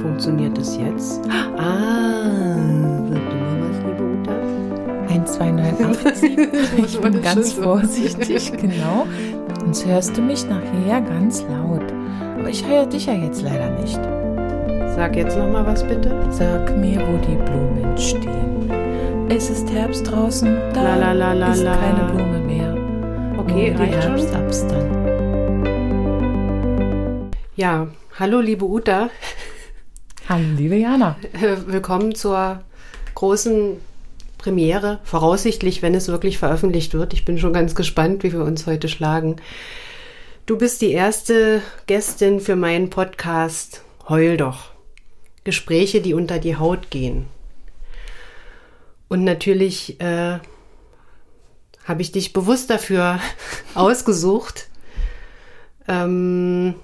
Funktioniert es jetzt? Ah, sag du mal was, liebe Uta. 1287. ich bin ganz vorsichtig, genau. Sonst hörst du mich nachher ganz laut. Aber ich höre dich ja jetzt leider nicht. Sag jetzt noch mal was bitte. Sag mir, wo die Blumen stehen. Es ist Herbst draußen, da La, la, la, ist keine Blume mehr. Okay, Nur die reicht schon. Herbstabstand. Ja, hallo liebe Uta. Hallo, liebe Jana. Äh, Willkommen zur großen Premiere. Voraussichtlich, wenn es wirklich veröffentlicht wird. Ich bin schon ganz gespannt, wie wir uns heute schlagen. Du bist die erste Gästin für meinen Podcast Heul doch. Gespräche, die unter die Haut gehen. Und natürlich äh, habe ich dich bewusst dafür ausgesucht. Ähm,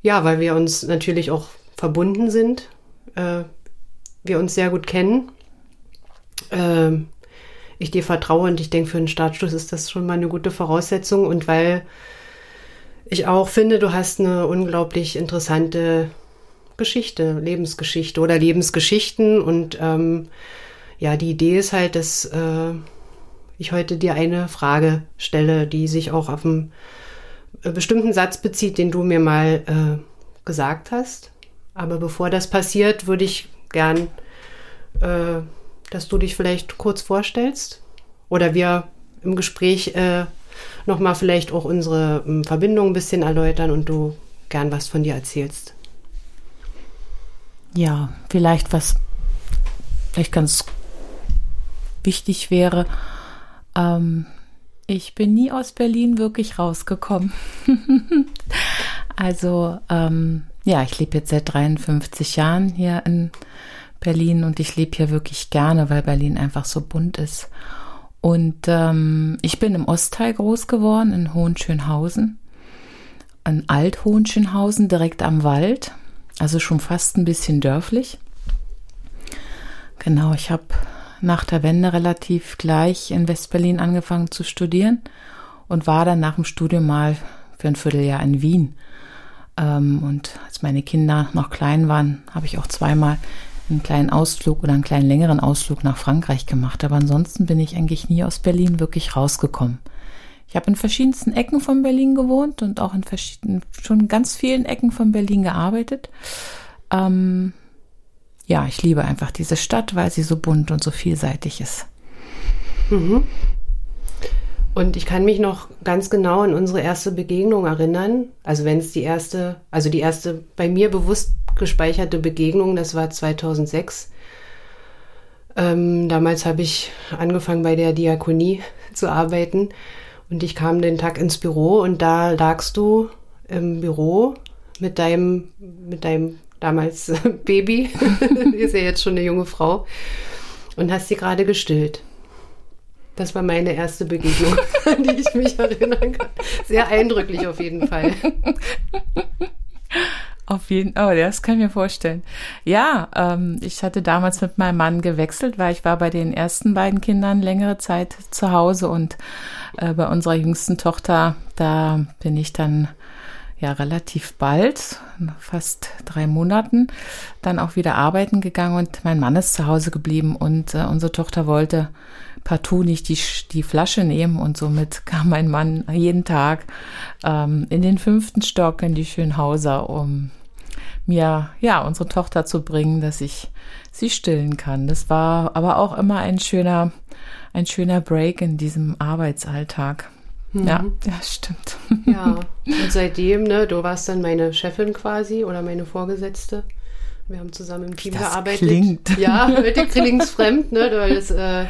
ja, weil wir uns natürlich auch verbunden sind, äh, wir uns sehr gut kennen. Ähm, ich dir vertraue und ich denke, für einen Startschuss ist das schon mal eine gute Voraussetzung und weil ich auch finde, du hast eine unglaublich interessante Geschichte, Lebensgeschichte oder Lebensgeschichten und ähm, ja, die Idee ist halt, dass äh, ich heute dir eine Frage stelle, die sich auch auf einen äh, bestimmten Satz bezieht, den du mir mal äh, gesagt hast. Aber bevor das passiert, würde ich gern, äh, dass du dich vielleicht kurz vorstellst oder wir im Gespräch äh, nochmal vielleicht auch unsere ähm, Verbindung ein bisschen erläutern und du gern was von dir erzählst. Ja, vielleicht was vielleicht ganz wichtig wäre. Ähm, ich bin nie aus Berlin wirklich rausgekommen. also ähm, ja, ich lebe jetzt seit 53 Jahren hier in Berlin und ich lebe hier wirklich gerne, weil Berlin einfach so bunt ist. Und ähm, ich bin im Ostteil groß geworden, in Hohenschönhausen. In Alt-Hohenschönhausen, direkt am Wald. Also schon fast ein bisschen dörflich. Genau, ich habe nach der Wende relativ gleich in Westberlin angefangen zu studieren und war dann nach dem Studium mal für ein Vierteljahr in Wien. Ähm, und als meine Kinder noch klein waren, habe ich auch zweimal einen kleinen Ausflug oder einen kleinen längeren Ausflug nach Frankreich gemacht. Aber ansonsten bin ich eigentlich nie aus Berlin wirklich rausgekommen. Ich habe in verschiedensten Ecken von Berlin gewohnt und auch in verschiedenen, schon ganz vielen Ecken von Berlin gearbeitet. Ähm, ja, ich liebe einfach diese Stadt, weil sie so bunt und so vielseitig ist. Und ich kann mich noch ganz genau an unsere erste Begegnung erinnern. Also wenn es die erste, also die erste bei mir bewusst gespeicherte Begegnung, das war 2006. Ähm, damals habe ich angefangen bei der Diakonie zu arbeiten und ich kam den Tag ins Büro und da lagst du im Büro mit deinem, mit deinem damals Baby, ist ja jetzt schon eine junge Frau, und hast sie gerade gestillt. Das war meine erste Begegnung, an die ich mich erinnern kann. Sehr eindrücklich auf jeden Fall. Auf jeden Fall, oh, das kann ich mir vorstellen. Ja, ähm, ich hatte damals mit meinem Mann gewechselt, weil ich war bei den ersten beiden Kindern längere Zeit zu Hause und äh, bei unserer jüngsten Tochter, da bin ich dann ja relativ bald, fast drei Monaten, dann auch wieder arbeiten gegangen und mein Mann ist zu Hause geblieben und äh, unsere Tochter wollte partout nicht die, die Flasche nehmen und somit kam mein Mann jeden Tag ähm, in den fünften Stock in die Schönhauser, um mir ja unsere Tochter zu bringen, dass ich sie stillen kann. Das war aber auch immer ein schöner, ein schöner Break in diesem Arbeitsalltag. Ja, ja, stimmt. Ja, und seitdem, ne, du warst dann meine Chefin quasi oder meine Vorgesetzte. Wir haben zusammen im Team das gearbeitet. klingt. Ja, heute klingt's fremd, ne? Weil das, äh,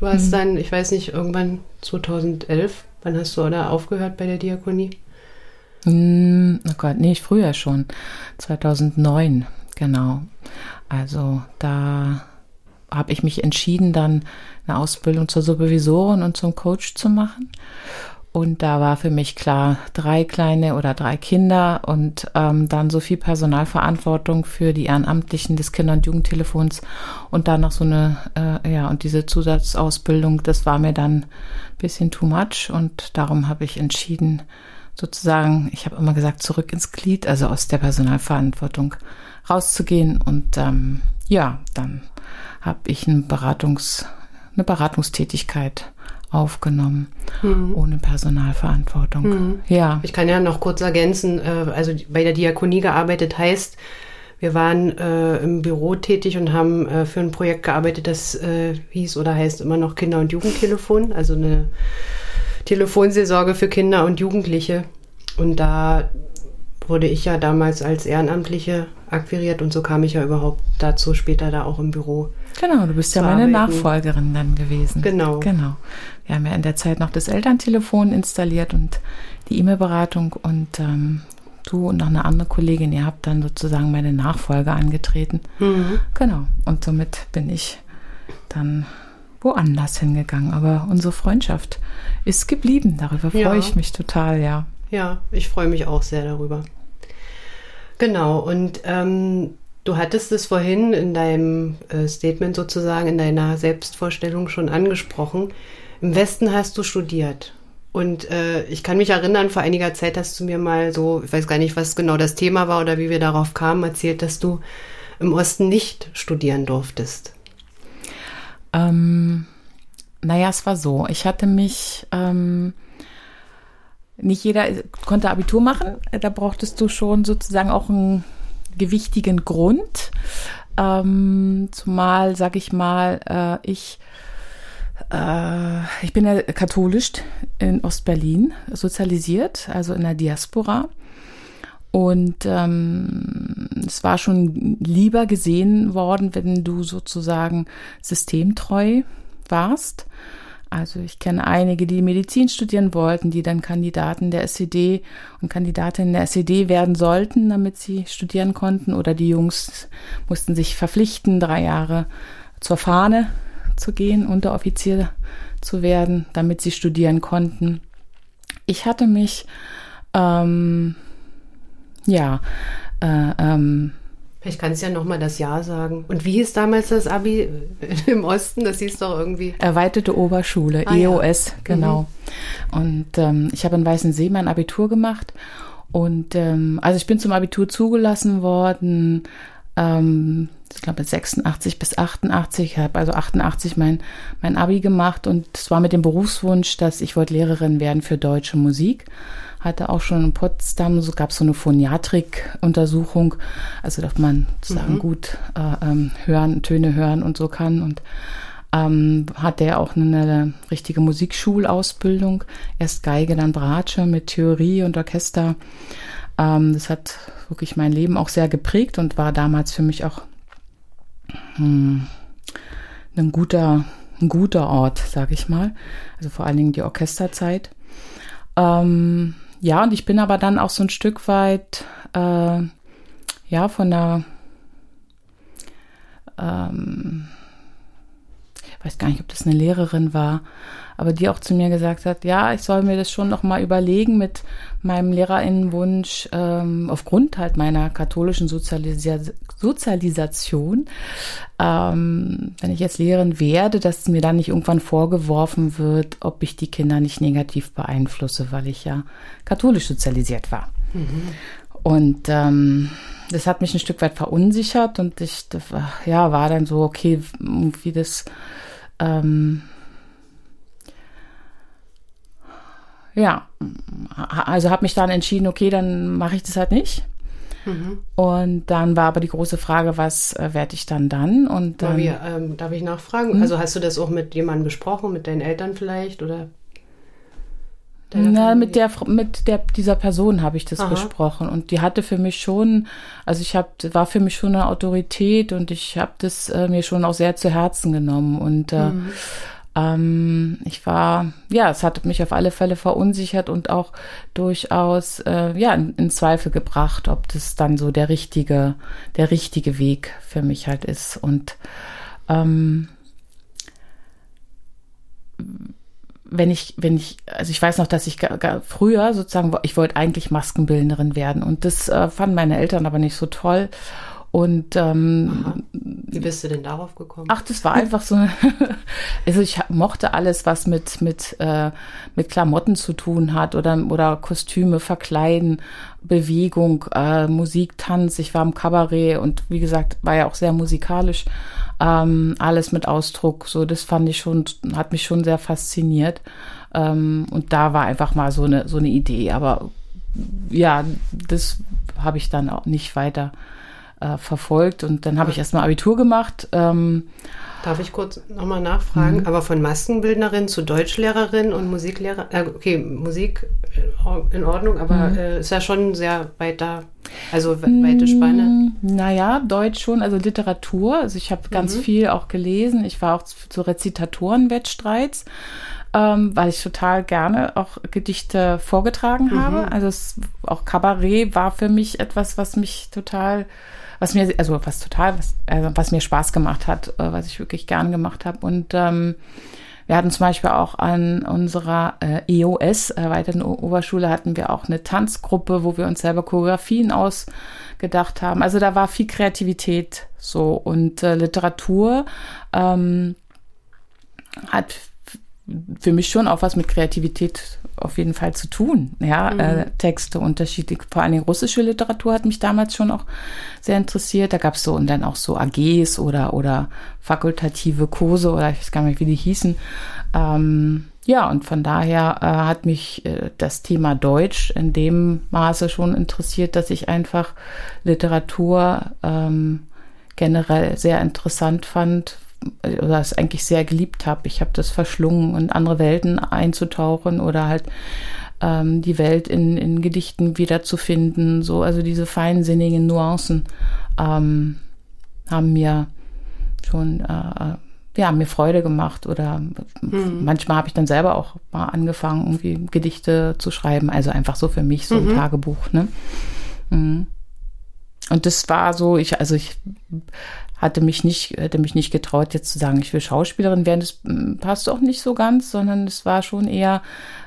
du hast dann, ich weiß nicht, irgendwann 2011, wann hast du oder aufgehört bei der Diakonie? Hm, Oh Gott, nee, früher schon. 2009, genau. Also da habe ich mich entschieden, dann eine Ausbildung zur Supervisorin und zum Coach zu machen. Und da war für mich klar, drei kleine oder drei Kinder und ähm, dann so viel Personalverantwortung für die Ehrenamtlichen des Kinder- und Jugendtelefons und dann noch so eine, äh, ja, und diese Zusatzausbildung, das war mir dann ein bisschen too much und darum habe ich entschieden, sozusagen, ich habe immer gesagt, zurück ins Glied, also aus der Personalverantwortung rauszugehen. Und ähm, ja, dann habe ich eine, Beratungs, eine Beratungstätigkeit aufgenommen, mhm. ohne Personalverantwortung. Mhm. Ja. Ich kann ja noch kurz ergänzen, äh, also bei der Diakonie gearbeitet heißt, wir waren äh, im Büro tätig und haben äh, für ein Projekt gearbeitet, das äh, hieß oder heißt immer noch Kinder- und Jugendtelefon, also eine Telefonseelsorge für Kinder und Jugendliche. Und da wurde ich ja damals als Ehrenamtliche akquiriert und so kam ich ja überhaupt dazu, später da auch im Büro. Genau, du bist ja meine arbeiten. Nachfolgerin dann gewesen. Genau. Genau. Wir haben ja in der Zeit noch das Elterntelefon installiert und die E-Mail-Beratung und ähm, du und noch eine andere Kollegin, ihr habt dann sozusagen meine Nachfolge angetreten. Mhm. Genau. Und somit bin ich dann woanders hingegangen. Aber unsere Freundschaft ist geblieben. Darüber freue ja. ich mich total, ja. Ja, ich freue mich auch sehr darüber. Genau. Und ähm, du hattest es vorhin in deinem äh, Statement sozusagen, in deiner Selbstvorstellung schon angesprochen. Im Westen hast du studiert. Und äh, ich kann mich erinnern, vor einiger Zeit hast du mir mal so, ich weiß gar nicht, was genau das Thema war oder wie wir darauf kamen, erzählt, dass du im Osten nicht studieren durftest. Ähm, naja, es war so. Ich hatte mich, ähm, nicht jeder konnte Abitur machen. Da brauchtest du schon sozusagen auch einen gewichtigen Grund. Ähm, zumal, sag ich mal, äh, ich äh, ich bin ja katholisch in Ostberlin sozialisiert, also in der Diaspora. Und ähm, es war schon lieber gesehen worden, wenn du sozusagen systemtreu warst. Also ich kenne einige, die Medizin studieren wollten, die dann Kandidaten der SED und Kandidatinnen der SED werden sollten, damit sie studieren konnten. Oder die Jungs mussten sich verpflichten, drei Jahre zur Fahne zu gehen, Unteroffizier zu werden, damit sie studieren konnten. Ich hatte mich, ähm, ja, äh, ähm, ich kann es ja nochmal das Jahr sagen. Und wie hieß damals das Abi im Osten? Das hieß doch irgendwie. Erweiterte Oberschule, ah, EOS, ja. genau. Mhm. Und ähm, ich habe in Weißensee mein Abitur gemacht. Und ähm, also ich bin zum Abitur zugelassen worden ähm, ich glaube 86 bis 88, ich habe also 88 mein, mein Abi gemacht und es war mit dem Berufswunsch, dass ich wollte Lehrerin werden für deutsche Musik. Hatte auch schon in Potsdam, so gab es so eine Phoniatrik-Untersuchung, also dass man sozusagen mhm. gut äh, ähm, hören, Töne hören und so kann und ähm, hatte er auch eine, eine richtige Musikschulausbildung, erst Geige, dann Bratsche mit Theorie und Orchester. Ähm, das hat wirklich mein Leben auch sehr geprägt und war damals für mich auch hm, ein guter, ein guter Ort, sage ich mal. Also vor allen Dingen die Orchesterzeit. Ähm, ja, und ich bin aber dann auch so ein Stück weit, äh, ja, von der, ähm, weiß gar nicht, ob das eine Lehrerin war, aber die auch zu mir gesagt hat, ja, ich soll mir das schon noch mal überlegen mit meinem Lehrerinnenwunsch ähm, aufgrund halt meiner katholischen Sozialisa Sozialisation, ähm, wenn ich jetzt Lehrerin werde, dass mir dann nicht irgendwann vorgeworfen wird, ob ich die Kinder nicht negativ beeinflusse, weil ich ja katholisch sozialisiert war. Mhm. Und ähm, das hat mich ein Stück weit verunsichert und ich ja war dann so okay, wie das ähm, ja, also habe mich dann entschieden, okay, dann mache ich das halt nicht. Mhm. Und dann war aber die große Frage, was äh, werde ich dann dann? Und ähm, wir, ähm, darf ich nachfragen? Mhm. Also hast du das auch mit jemandem besprochen, mit deinen Eltern vielleicht oder? Na, mit der mit der dieser Person habe ich das Aha. besprochen und die hatte für mich schon, also ich habe war für mich schon eine Autorität und ich habe das äh, mir schon auch sehr zu Herzen genommen und äh, mhm. Ähm, ich war, ja, es hat mich auf alle Fälle verunsichert und auch durchaus, äh, ja, in, in, Zweifel gebracht, ob das dann so der richtige, der richtige Weg für mich halt ist. Und ähm, wenn ich, wenn ich, also ich weiß noch, dass ich gar, gar früher sozusagen, ich wollte eigentlich Maskenbildnerin werden und das äh, fanden meine Eltern aber nicht so toll. Und ähm, Wie bist du denn darauf gekommen? Ach, das war einfach so. also ich mochte alles, was mit mit äh, mit Klamotten zu tun hat oder oder Kostüme, Verkleiden, Bewegung, äh, Musik, Tanz. Ich war im Kabarett und wie gesagt war ja auch sehr musikalisch. Ähm, alles mit Ausdruck. So, das fand ich schon, hat mich schon sehr fasziniert. Ähm, und da war einfach mal so eine so eine Idee. Aber ja, das habe ich dann auch nicht weiter äh, verfolgt. Und dann habe ich erstmal Abitur gemacht. Ähm, Darf ich kurz nochmal nachfragen? Mhm. Aber von Maskenbildnerin zu Deutschlehrerin und Musiklehrer, äh, okay, Musik in Ordnung, aber mhm. äh, ist ja schon sehr weiter, also weite Spanne. Mm, naja, Deutsch schon, also Literatur. Also ich habe ganz mhm. viel auch gelesen. Ich war auch zu Rezitatorenwettstreits. Ähm, weil ich total gerne auch Gedichte vorgetragen mhm. habe. Also es, auch Kabarett war für mich etwas, was mich total was mir, also was total, was, also was mir Spaß gemacht hat, äh, was ich wirklich gern gemacht habe. Und ähm, wir hatten zum Beispiel auch an unserer äh, EOS, erweiterten Oberschule, hatten wir auch eine Tanzgruppe, wo wir uns selber Choreografien ausgedacht haben. Also da war viel Kreativität so und äh, Literatur ähm, hat für mich schon auch was mit Kreativität auf jeden Fall zu tun. Ja, mhm. äh, Texte unterschiedlich. Vor allen Dingen russische Literatur hat mich damals schon auch sehr interessiert. Da gab es so und dann auch so AGs oder oder fakultative Kurse oder ich weiß gar nicht, wie die hießen. Ähm, ja, und von daher äh, hat mich äh, das Thema Deutsch in dem Maße schon interessiert, dass ich einfach Literatur ähm, generell sehr interessant fand, oder es eigentlich sehr geliebt habe. Ich habe das verschlungen und andere Welten einzutauchen oder halt ähm, die Welt in, in Gedichten wiederzufinden. So, also diese feinsinnigen Nuancen ähm, haben mir schon äh, ja, mir Freude gemacht oder mhm. manchmal habe ich dann selber auch mal angefangen, irgendwie Gedichte zu schreiben. Also einfach so für mich, so ein mhm. Tagebuch, ne? Mhm. Und das war so, ich, also ich hatte mich nicht, hätte mich nicht getraut, jetzt zu sagen, ich will Schauspielerin werden. Das hm, passt auch nicht so ganz, sondern es war schon eher,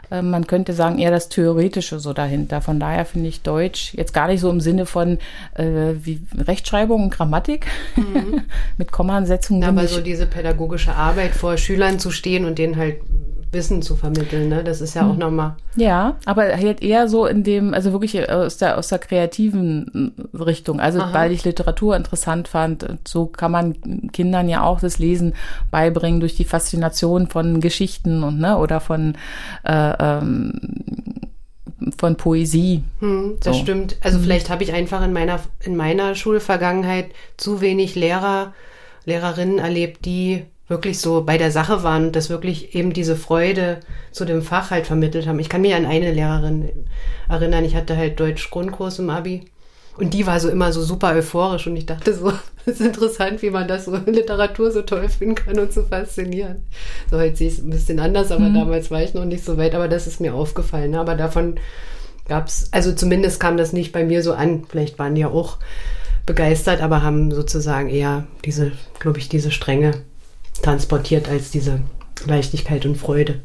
äh, man könnte sagen, eher das Theoretische so dahinter. Von daher finde ich Deutsch jetzt gar nicht so im Sinne von äh, wie Rechtschreibung und Grammatik mhm. mit Kommasetzungen. Aber so diese pädagogische Arbeit vor Schülern zu stehen und denen halt Wissen zu vermitteln, ne? Das ist ja auch hm. nochmal. Ja, aber halt eher so in dem, also wirklich aus der, aus der kreativen Richtung. Also Aha. weil ich Literatur interessant fand. So kann man Kindern ja auch das Lesen beibringen durch die Faszination von Geschichten und ne, oder von äh, ähm, von Poesie. Hm, das so. stimmt. Also mhm. vielleicht habe ich einfach in meiner in meiner Schulvergangenheit zu wenig Lehrer, Lehrerinnen erlebt, die wirklich so bei der Sache waren und das wirklich eben diese Freude zu dem Fach halt vermittelt haben. Ich kann mich an eine Lehrerin erinnern, ich hatte halt Deutsch-Grundkurs im Abi und die war so immer so super euphorisch und ich dachte so, das ist interessant, wie man das so in Literatur so toll finden kann und so faszinieren. So heute sehe ich es ein bisschen anders, aber mhm. damals war ich noch nicht so weit, aber das ist mir aufgefallen. Ne? Aber davon gab es, also zumindest kam das nicht bei mir so an. Vielleicht waren die ja auch begeistert, aber haben sozusagen eher diese, glaube ich, diese Strenge transportiert als diese Leichtigkeit und Freude.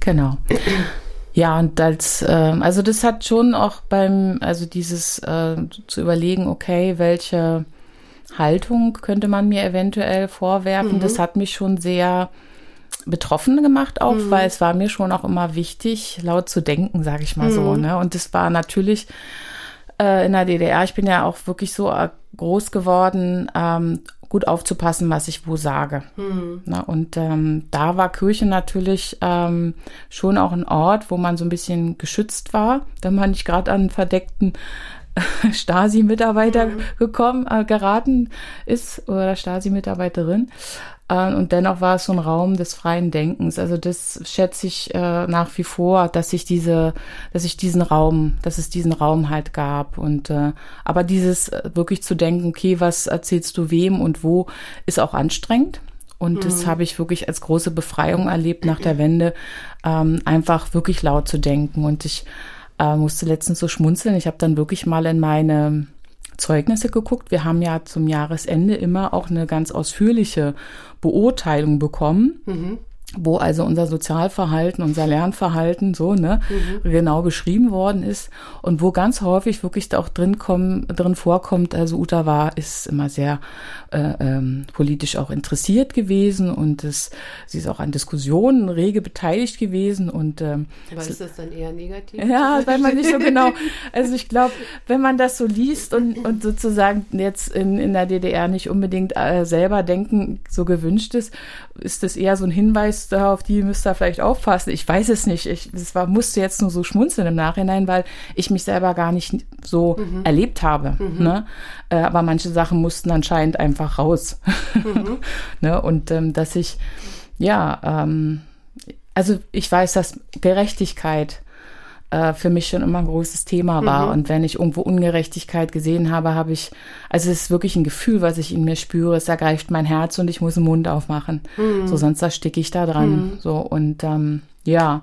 Genau. Ja, und als, äh, also das hat schon auch beim, also dieses äh, zu überlegen, okay, welche Haltung könnte man mir eventuell vorwerfen, mhm. das hat mich schon sehr betroffen gemacht auch, mhm. weil es war mir schon auch immer wichtig, laut zu denken, sage ich mal mhm. so. Ne? Und das war natürlich äh, in der DDR, ich bin ja auch wirklich so äh, groß geworden, ähm, gut aufzupassen, was ich wo sage. Mhm. Na, und ähm, da war Kirche natürlich ähm, schon auch ein Ort, wo man so ein bisschen geschützt war, wenn man nicht gerade an einen verdeckten Stasi-Mitarbeiter mhm. gekommen, äh, geraten ist oder Stasi-Mitarbeiterin. Äh, und dennoch war es so ein Raum des freien Denkens. Also das schätze ich äh, nach wie vor, dass ich diese, dass ich diesen Raum, dass es diesen Raum halt gab. Und äh, aber dieses äh, wirklich zu denken, okay, was erzählst du wem und wo, ist auch anstrengend. Und mhm. das habe ich wirklich als große Befreiung erlebt nach der Wende, ähm, einfach wirklich laut zu denken. Und ich äh, musste letztens so schmunzeln. Ich habe dann wirklich mal in meine Zeugnisse geguckt. Wir haben ja zum Jahresende immer auch eine ganz ausführliche Beurteilung bekommen. Mhm. Wo also unser Sozialverhalten, unser Lernverhalten so ne mhm. genau beschrieben worden ist und wo ganz häufig wirklich auch drin kommen, drin vorkommt. Also Uta war ist immer sehr äh, ähm, politisch auch interessiert gewesen und es, sie ist auch an Diskussionen rege beteiligt gewesen und ähm, aber ist das dann eher negativ? Ja, weil man nicht so genau. Also ich glaube, wenn man das so liest und und sozusagen jetzt in in der DDR nicht unbedingt äh, selber denken so gewünscht ist, ist das eher so ein Hinweis auf die müsst ihr vielleicht aufpassen. Ich weiß es nicht. Ich es war, musste jetzt nur so schmunzeln im Nachhinein, weil ich mich selber gar nicht so mhm. erlebt habe. Mhm. Ne? Äh, aber manche Sachen mussten anscheinend einfach raus. Mhm. ne? Und ähm, dass ich, ja, ähm, also ich weiß, dass Gerechtigkeit äh, für mich schon immer ein großes Thema war. Mhm. Und wenn ich irgendwo Ungerechtigkeit gesehen habe, habe ich, also es ist wirklich ein Gefühl, was ich in mir spüre, es ergreift mein Herz und ich muss den Mund aufmachen. Mhm. So, sonst ersticke ich da dran. Mhm. So, und ähm, ja.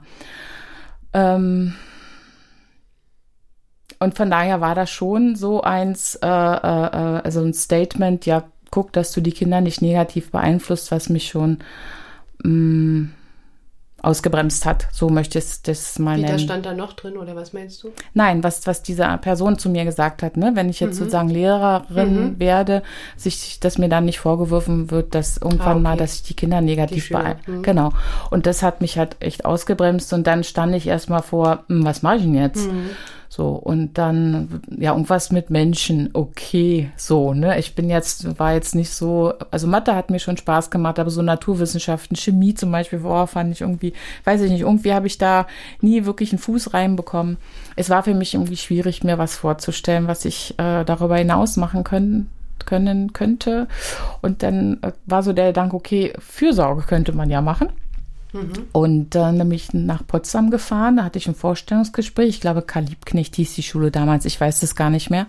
Ähm, und von daher war das schon so eins, äh, äh, also ein Statement, ja, guck, dass du die Kinder nicht negativ beeinflusst, was mich schon mh, mm, ausgebremst hat. So möchte ich das mal Wie, nennen. das stand da noch drin oder was meinst du? Nein, was, was diese Person zu mir gesagt hat, ne? Wenn ich jetzt mhm. sozusagen Lehrerin mhm. werde, sich, dass mir dann nicht vorgeworfen wird, dass irgendwann ah, okay. mal, dass ich die Kinder negativ beeinflusse. Mhm. Genau. Und das hat mich halt echt ausgebremst und dann stand ich erstmal vor, hm, was mache ich denn jetzt? So, und dann, ja, irgendwas mit Menschen, okay, so, ne? Ich bin jetzt, war jetzt nicht so, also Mathe hat mir schon Spaß gemacht, aber so Naturwissenschaften, Chemie zum Beispiel, boah, fand ich irgendwie, weiß ich nicht, irgendwie habe ich da nie wirklich einen Fuß reinbekommen. Es war für mich irgendwie schwierig, mir was vorzustellen, was ich äh, darüber hinaus machen können, können könnte. Und dann äh, war so der Gedanke, okay, Fürsorge könnte man ja machen. Mhm. Und äh, nämlich nach Potsdam gefahren, da hatte ich ein Vorstellungsgespräch. Ich glaube, Karl Liebknecht hieß die Schule damals, ich weiß es gar nicht mehr.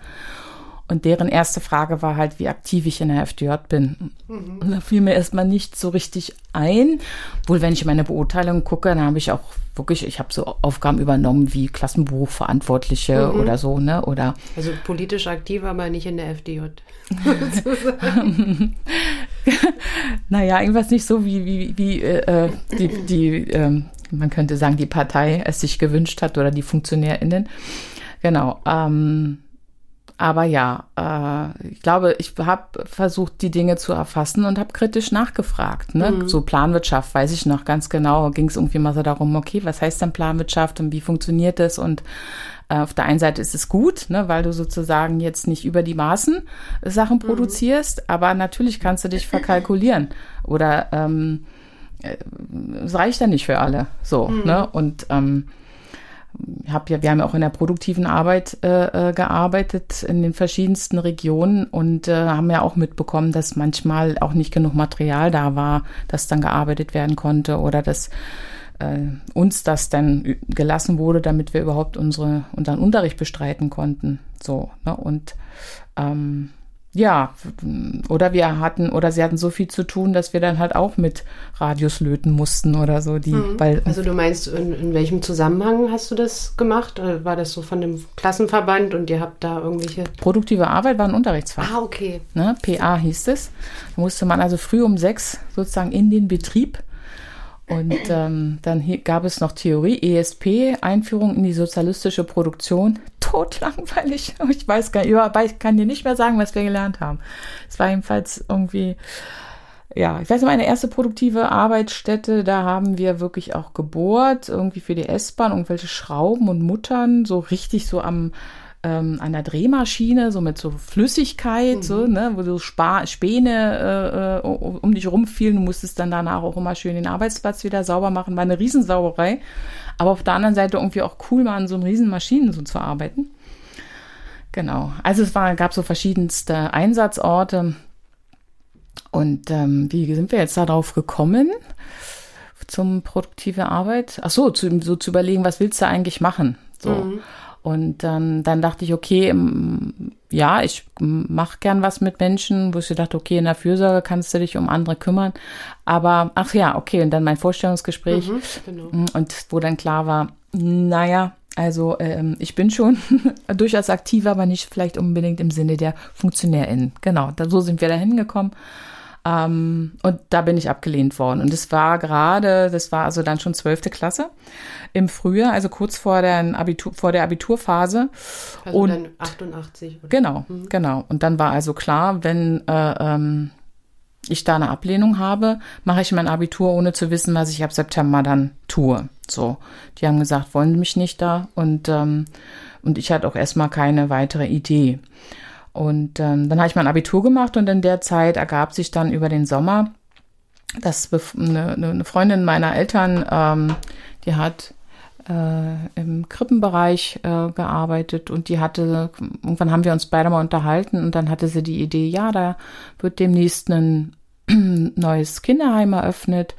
Und deren erste Frage war halt, wie aktiv ich in der FDJ bin. Mhm. Und da fiel mir erstmal nicht so richtig ein. Wohl, wenn ich meine Beurteilung gucke, dann habe ich auch wirklich, ich habe so Aufgaben übernommen wie Klassenbuchverantwortliche mhm. oder so, ne? Oder also politisch aktiv, aber nicht in der FDJ. naja, irgendwas nicht so wie, wie, wie äh, die, die ähm, man könnte sagen, die Partei es sich gewünscht hat oder die FunktionärInnen. Genau. Ähm, aber ja, äh, ich glaube, ich habe versucht, die Dinge zu erfassen und habe kritisch nachgefragt. Ne? Mhm. So Planwirtschaft, weiß ich noch ganz genau, ging es irgendwie mal so darum, okay, was heißt denn Planwirtschaft und wie funktioniert das? Und äh, auf der einen Seite ist es gut, ne, weil du sozusagen jetzt nicht über die Maßen Sachen mhm. produzierst, aber natürlich kannst du dich verkalkulieren oder ähm, äh, es reicht ja nicht für alle. So, mhm. ne? Und ähm, hab ja, wir haben ja auch in der produktiven Arbeit äh, äh, gearbeitet in den verschiedensten Regionen und äh, haben ja auch mitbekommen, dass manchmal auch nicht genug Material da war, das dann gearbeitet werden konnte oder dass äh, uns das dann gelassen wurde, damit wir überhaupt unsere unseren Unterricht bestreiten konnten. So ne? und ähm, ja, oder wir hatten, oder sie hatten so viel zu tun, dass wir dann halt auch mit Radios löten mussten oder so. Die, mhm. weil, also du meinst, in, in, welchem Zusammenhang hast du das gemacht? Oder war das so von dem Klassenverband und ihr habt da irgendwelche... Produktive Arbeit war ein Unterrichtsfach. Ah, okay. Ne? PA hieß es. Da musste man also früh um sechs sozusagen in den Betrieb und ähm, dann gab es noch Theorie, ESP, Einführung in die sozialistische Produktion. Totlangweilig. Ich weiß gar nicht, ich kann dir nicht mehr sagen, was wir gelernt haben. Es war jedenfalls irgendwie, ja, ich weiß noch, meine erste produktive Arbeitsstätte, da haben wir wirklich auch gebohrt, irgendwie für die S-Bahn, irgendwelche Schrauben und Muttern, so richtig so am, ähm, an der Drehmaschine, so mit so Flüssigkeit, mhm. so, ne, wo so Spa Späne äh, äh um dich rumfielen. Du musstest dann danach auch immer schön den Arbeitsplatz wieder sauber machen. War eine Riesensauerei. Aber auf der anderen Seite irgendwie auch cool, mal an so einen Maschinen so zu arbeiten. Genau. Also es war, gab so verschiedenste Einsatzorte. Und ähm, wie sind wir jetzt darauf gekommen? Zum produktive Arbeit? Ach so, zu, so zu überlegen, was willst du eigentlich machen? So. Mhm. Und ähm, dann dachte ich, okay, ja, ich mache gern was mit Menschen, wo ich dachte, okay, in der Fürsorge kannst du dich um andere kümmern. Aber, ach ja, okay, und dann mein Vorstellungsgespräch. Mhm, genau. Mm, und wo dann klar war, naja, also ähm, ich bin schon durchaus aktiv, aber nicht vielleicht unbedingt im Sinne der FunktionärInnen. Genau, da, so sind wir da hingekommen. Ähm, und da bin ich abgelehnt worden. Und das war gerade, das war also dann schon zwölfte Klasse im Frühjahr, also kurz vor der, Abitur, vor der Abiturphase. Also und dann 88. Oder? Genau, mhm. genau. Und dann war also klar, wenn äh, ähm, ich da eine Ablehnung habe, mache ich mein Abitur, ohne zu wissen, was ich ab September dann tue. So, die haben gesagt, wollen mich nicht da und ähm, und ich hatte auch erstmal keine weitere Idee. Und ähm, dann habe ich mein Abitur gemacht und in der Zeit ergab sich dann über den Sommer, dass eine, eine Freundin meiner Eltern, ähm, die hat äh, im Krippenbereich äh, gearbeitet und die hatte, irgendwann haben wir uns beide mal unterhalten und dann hatte sie die Idee, ja, da wird demnächst ein neues Kinderheim eröffnet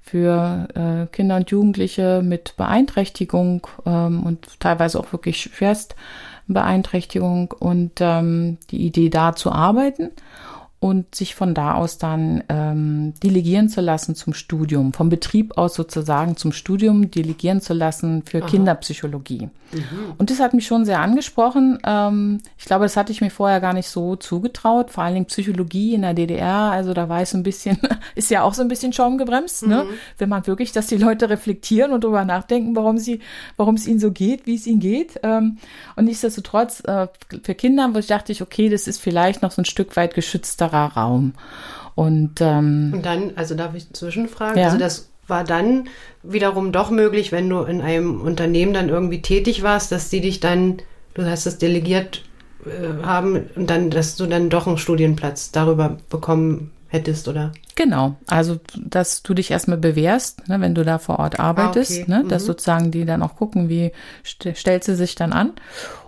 für äh, Kinder und Jugendliche mit Beeinträchtigung ähm, und teilweise auch wirklich schwerst Beeinträchtigung und ähm, die Idee da zu arbeiten und sich von da aus dann ähm, delegieren zu lassen zum Studium, vom Betrieb aus sozusagen zum Studium delegieren zu lassen für Aha. Kinderpsychologie. Mhm. Und das hat mich schon sehr angesprochen. Ähm, ich glaube, das hatte ich mir vorher gar nicht so zugetraut, vor allen Dingen Psychologie in der DDR. Also da war ich so ein bisschen, ist ja auch so ein bisschen schaumgebremst, ne? mhm. ne? Wenn man wirklich, dass die Leute reflektieren und darüber nachdenken, warum sie, warum es ihnen so geht, wie es ihnen geht. Ähm, und nichtsdestotrotz, äh, für Kinder, wo ich dachte ich, okay, das ist vielleicht noch so ein Stück weit geschützter sicherer Raum. Und, ähm, und dann, also darf ich zwischenfragen, ja. also das war dann wiederum doch möglich, wenn du in einem Unternehmen dann irgendwie tätig warst, dass die dich dann, du hast das delegiert äh, haben und dann, dass du dann doch einen Studienplatz darüber bekommen hättest, oder? Genau, also dass du dich erstmal bewährst, ne, wenn du da vor Ort arbeitest, ah, okay. ne, dass mhm. sozusagen die dann auch gucken, wie st stellt sie sich dann an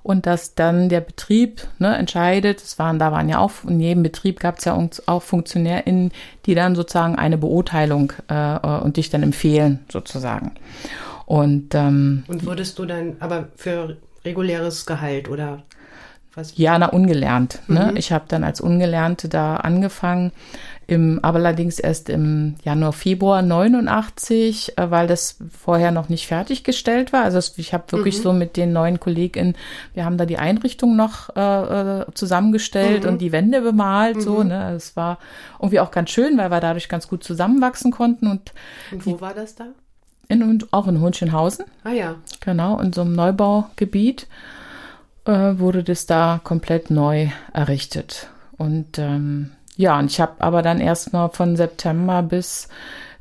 und dass dann der Betrieb ne, entscheidet, es waren, da waren ja auch, in jedem Betrieb gab es ja auch FunktionärInnen, die dann sozusagen eine Beurteilung äh, und dich dann empfehlen, sozusagen. Und, ähm, und würdest du dann aber für reguläres Gehalt oder was? Ja, na, ungelernt. Ne? Mhm. Ich habe dann als Ungelernte da angefangen im, aber allerdings erst im Januar, Februar 89, äh, weil das vorher noch nicht fertiggestellt war. Also ich habe wirklich mhm. so mit den neuen KollegInnen, wir haben da die Einrichtung noch äh, äh, zusammengestellt mhm. und die Wände bemalt. Mhm. So, ne? Es war irgendwie auch ganz schön, weil wir dadurch ganz gut zusammenwachsen konnten. Und, und wo die, war das da? In, und auch in Hohenschönhausen. Ah ja. Genau, in so einem Neubaugebiet äh, wurde das da komplett neu errichtet. Und ähm, ja, und ich habe aber dann erstmal von September bis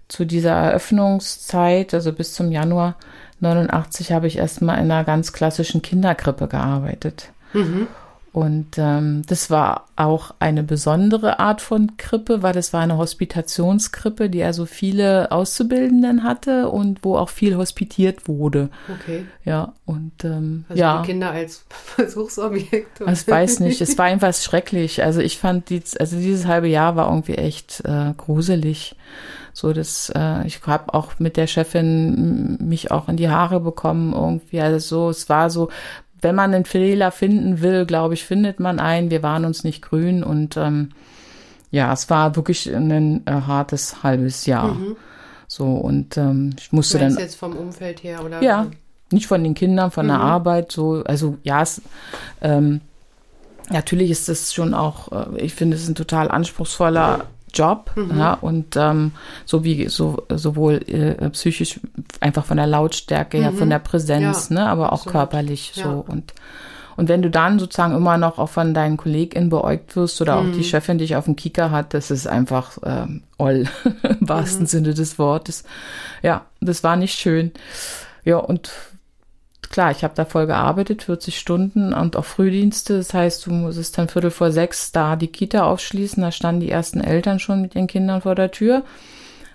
zu dieser Eröffnungszeit, also bis zum Januar 89, habe ich erstmal in einer ganz klassischen Kinderkrippe gearbeitet. Mhm. Und ähm, das war auch eine besondere Art von Krippe, weil das war eine Hospitationskrippe, die also viele Auszubildenden hatte und wo auch viel hospitiert wurde. Okay. Ja, und ähm, also ja. die Kinder als Versuchsobjekt. Ich weiß nicht, es war einfach schrecklich. Also ich fand, die, also dieses halbe Jahr war irgendwie echt äh, gruselig. So, dass äh, ich habe auch mit der Chefin mich auch in die Haare bekommen irgendwie. Also so, es war so, wenn man einen Fehler finden will, glaube ich, findet man einen. Wir waren uns nicht grün und ähm, ja, es war wirklich ein äh, hartes halbes Jahr. Mhm. So und ähm, ich musste dann. jetzt vom Umfeld her oder? Ja, nicht von den Kindern, von mhm. der Arbeit. So, also ja, es, ähm, natürlich ist es schon auch. Äh, ich finde, es ist ein total anspruchsvoller Job, mhm. ja, und ähm, so wie so sowohl äh, psychisch einfach von der Lautstärke mhm. her, von der Präsenz, ja, ne, aber auch absolut. körperlich so ja. und und wenn du dann sozusagen immer noch auch von deinen KollegInnen beäugt wirst oder mhm. auch die mhm. Chefin dich auf dem Kicker hat, das ist einfach ähm, all im wahrsten mhm. Sinne des Wortes. Ja, das war nicht schön. Ja, und klar, ich habe da voll gearbeitet, 40 Stunden und auch Frühdienste. Das heißt, du musstest dann Viertel vor sechs da die Kita aufschließen. Da standen die ersten Eltern schon mit ihren Kindern vor der Tür.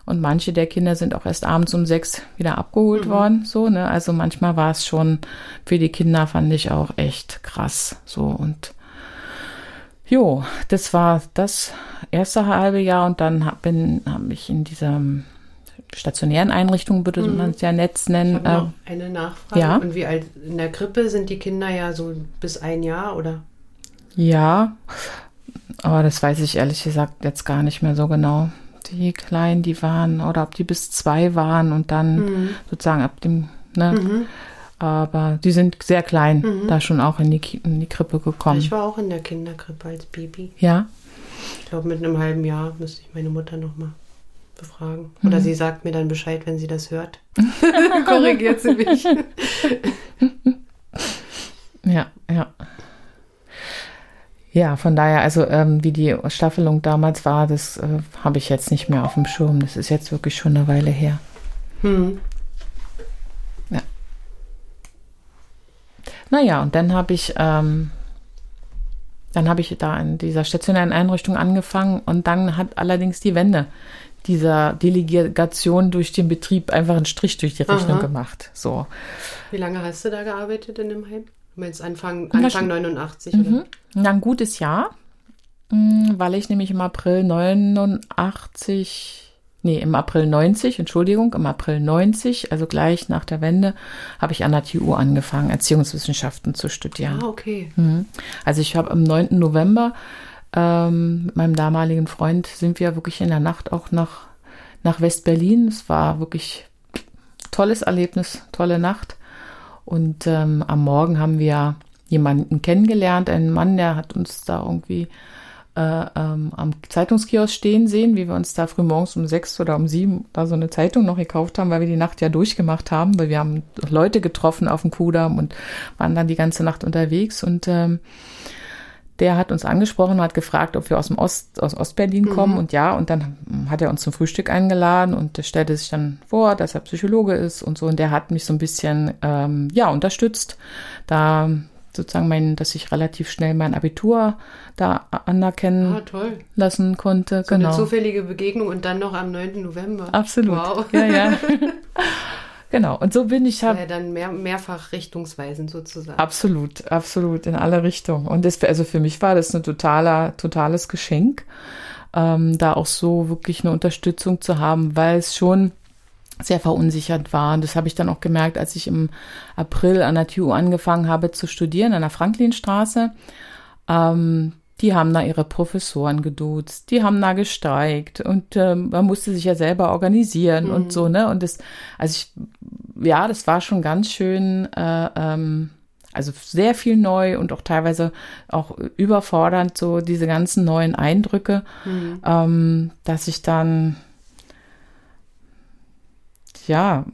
Und manche der Kinder sind auch erst abends um sechs wieder abgeholt mhm. worden. So, ne? Also manchmal war es schon für die Kinder, fand ich auch echt krass. So und Jo, das war das erste halbe Jahr und dann hab, bin, habe ich in diesem stationären Einrichtungen, würde mhm. man es ja Netz nennen. Ich noch äh, eine Nachfrage. Ja? Und wie alt in der Krippe sind die Kinder ja so bis ein Jahr, oder? Ja, aber das weiß ich ehrlich gesagt jetzt gar nicht mehr so genau. Die Kleinen, die waren, oder ob die bis zwei waren und dann mhm. sozusagen ab dem, ne? Mhm. Aber die sind sehr klein, mhm. da schon auch in die, in die Krippe gekommen. Ich war auch in der Kinderkrippe als Baby. Ja. glaube, mit einem halben Jahr müsste ich meine Mutter nochmal befragen. Oder mhm. sie sagt mir dann Bescheid, wenn sie das hört. Korrigiert sie mich. ja, ja. Ja, von daher, also ähm, wie die Staffelung damals war, das äh, habe ich jetzt nicht mehr auf dem Schirm. Das ist jetzt wirklich schon eine Weile her. Hm. Ja. Naja, und dann habe ich, ähm, dann habe ich da in dieser stationären Einrichtung angefangen und dann hat allerdings die Wende dieser Delegation durch den Betrieb einfach einen Strich durch die Rechnung Aha. gemacht. So. Wie lange hast du da gearbeitet in dem Heim? Jetzt Anfang, Anfang 89, mhm. oder? Na, ein gutes Jahr, mm, weil ich nämlich im April 89 nee, im April 90, Entschuldigung, im April 90, also gleich nach der Wende, habe ich an der TU angefangen, Erziehungswissenschaften zu studieren. Ah, okay. Mhm. Also ich habe am 9. November ähm, mit meinem damaligen Freund sind wir wirklich in der Nacht auch nach, nach West-Berlin. Es war wirklich tolles Erlebnis, tolle Nacht. Und ähm, am Morgen haben wir jemanden kennengelernt, einen Mann, der hat uns da irgendwie äh, ähm, am Zeitungskiosk stehen sehen, wie wir uns da früh morgens um sechs oder um sieben da so eine Zeitung noch gekauft haben, weil wir die Nacht ja durchgemacht haben, weil wir haben Leute getroffen auf dem Kudamm und waren dann die ganze Nacht unterwegs und ähm, der hat uns angesprochen und hat gefragt, ob wir aus dem Ost, aus Ostberlin mhm. kommen und ja, und dann hat er uns zum Frühstück eingeladen und der stellte sich dann vor, dass er Psychologe ist und so und der hat mich so ein bisschen, ähm, ja, unterstützt, da sozusagen mein, dass ich relativ schnell mein Abitur da anerkennen ah, lassen konnte. So genau. eine zufällige Begegnung und dann noch am 9. November. Absolut. Wow. Ja, ja. genau. Und so bin ich halt. Ja, dann mehr, mehrfach richtungsweisend sozusagen. Absolut, absolut, in alle Richtungen. Und das, also für mich war das ein totaler, totales Geschenk, ähm, da auch so wirklich eine Unterstützung zu haben, weil es schon sehr verunsichert war. Und das habe ich dann auch gemerkt, als ich im April an der TU angefangen habe zu studieren, an der Franklinstraße. Ähm, die haben da ihre Professoren geduzt, die haben da gestreikt und ähm, man musste sich ja selber organisieren mhm. und so, ne? Und das, also ich, ja, das war schon ganz schön, äh, ähm, also sehr viel neu und auch teilweise auch überfordernd, so diese ganzen neuen Eindrücke, mhm. ähm, dass ich dann ja,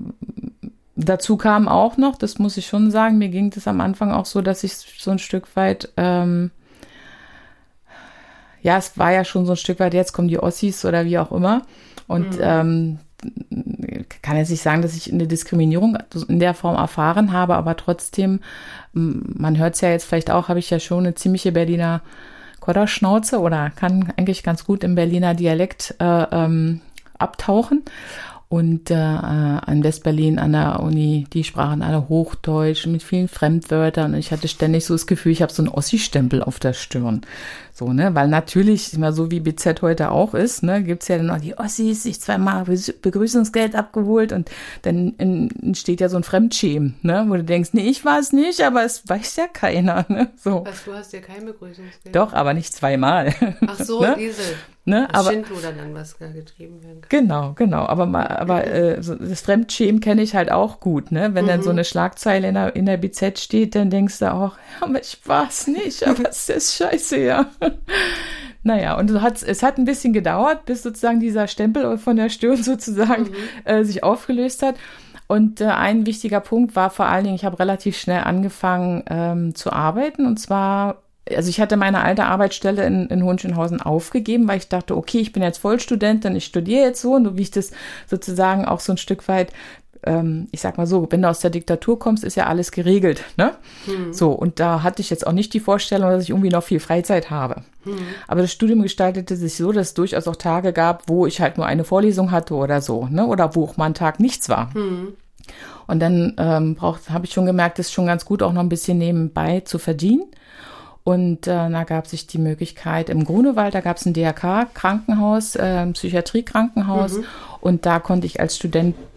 dazu kam auch noch, das muss ich schon sagen, mir ging das am Anfang auch so, dass ich so ein Stück weit, ähm, ja, es war ja schon so ein Stück weit, jetzt kommen die Ossis oder wie auch immer. Und mhm. ähm, kann jetzt nicht sagen, dass ich eine Diskriminierung in der Form erfahren habe, aber trotzdem, man hört es ja jetzt vielleicht auch, habe ich ja schon eine ziemliche Berliner Kodderschnauze oder kann eigentlich ganz gut im Berliner Dialekt äh, ähm, abtauchen. Und äh, an Westberlin an der Uni, die sprachen alle Hochdeutsch mit vielen Fremdwörtern. Und ich hatte ständig so das Gefühl, ich habe so einen Ossi-Stempel auf der Stirn. So, ne, weil natürlich, immer so wie BZ heute auch ist, ne, gibt's ja dann noch die Ossis, sich zweimal Begrüßungsgeld abgeholt und dann entsteht ja so ein Fremdschämen, ne, wo du denkst, nee, ich war es nicht, aber es weiß ja keiner, ne, so. Was, du hast ja kein Begrüßungsgeld. Doch, aber nicht zweimal. Ach so, ne? diese. Ne, aber, Schindluder dann was da getrieben werden kann. Genau, genau. Aber, mal, aber äh, so das Fremdschämen kenne ich halt auch gut, ne? Wenn mhm. dann so mhm. eine Schlagzeile in der, in der BZ steht, dann denkst du auch, ja, aber ich war es nicht, aber es ist scheiße, ja. naja, und hat, es hat ein bisschen gedauert, bis sozusagen dieser Stempel von der Stirn sozusagen mhm. äh, sich aufgelöst hat. Und äh, ein wichtiger Punkt war vor allen Dingen, ich habe relativ schnell angefangen ähm, zu arbeiten. Und zwar, also ich hatte meine alte Arbeitsstelle in, in Hohenschönhausen aufgegeben, weil ich dachte, okay, ich bin jetzt Vollstudentin, ich studiere jetzt so, und wie ich das sozusagen auch so ein Stück weit ähm, ich sag mal so, wenn du aus der Diktatur kommst, ist ja alles geregelt, ne? Hm. So, und da hatte ich jetzt auch nicht die Vorstellung, dass ich irgendwie noch viel Freizeit habe. Hm. Aber das Studium gestaltete sich so, dass es durchaus auch Tage gab, wo ich halt nur eine Vorlesung hatte oder so, ne? Oder wo auch mal ein Tag nichts war. Hm. Und dann ähm, habe ich schon gemerkt, es ist schon ganz gut, auch noch ein bisschen nebenbei zu verdienen. Und äh, da gab sich die Möglichkeit im Grunewald, da gab es ein DRK-Krankenhaus, äh, Psychiatrie-Krankenhaus. Mhm. Und da konnte ich als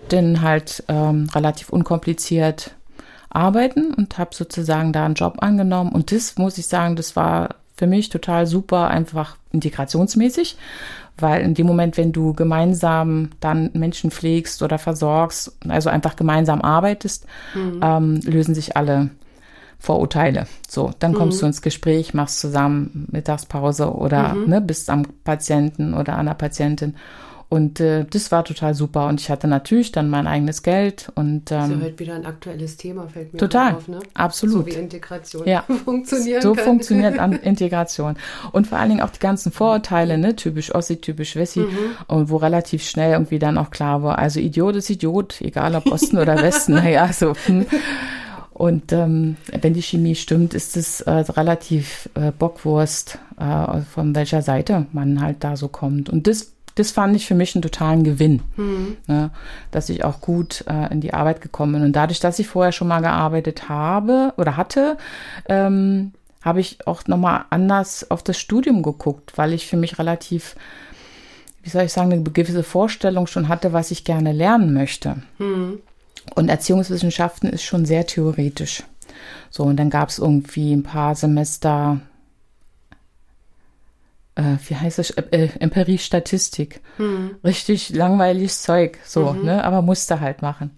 Studentin halt ähm, relativ unkompliziert arbeiten und habe sozusagen da einen Job angenommen. Und das muss ich sagen, das war für mich total super, einfach integrationsmäßig, weil in dem Moment, wenn du gemeinsam dann Menschen pflegst oder versorgst, also einfach gemeinsam arbeitest, mhm. ähm, lösen sich alle Vorurteile. So, dann kommst mhm. du ins Gespräch, machst zusammen Mittagspause oder mhm. ne, bist am Patienten oder an der Patientin und äh, das war total super. Und ich hatte natürlich dann mein eigenes Geld. Und, ähm, das ist ja heute wieder ein aktuelles Thema, fällt mir total, auf. Ne? Absolut. So wie Integration ja. funktioniert. So kann. funktioniert Integration. Und vor allen Dingen auch die ganzen Vorurteile, ne? typisch Ossi, typisch Wessi. Mhm. Und wo relativ schnell irgendwie dann auch klar war, also Idiot ist Idiot, egal ob Osten oder Westen. Naja, so. Hm. Und ähm, wenn die Chemie stimmt, ist es äh, relativ äh, Bockwurst, äh, von welcher Seite man halt da so kommt. Und das das fand ich für mich einen totalen Gewinn, mhm. ne, dass ich auch gut äh, in die Arbeit gekommen bin. Und dadurch, dass ich vorher schon mal gearbeitet habe oder hatte, ähm, habe ich auch nochmal anders auf das Studium geguckt, weil ich für mich relativ, wie soll ich sagen, eine gewisse Vorstellung schon hatte, was ich gerne lernen möchte. Mhm. Und Erziehungswissenschaften ist schon sehr theoretisch. So, und dann gab es irgendwie ein paar Semester äh, wie heißt das, äh, Empirie Statistik. Hm. Richtig langweiliges Zeug, so, mhm. ne, aber musste halt machen.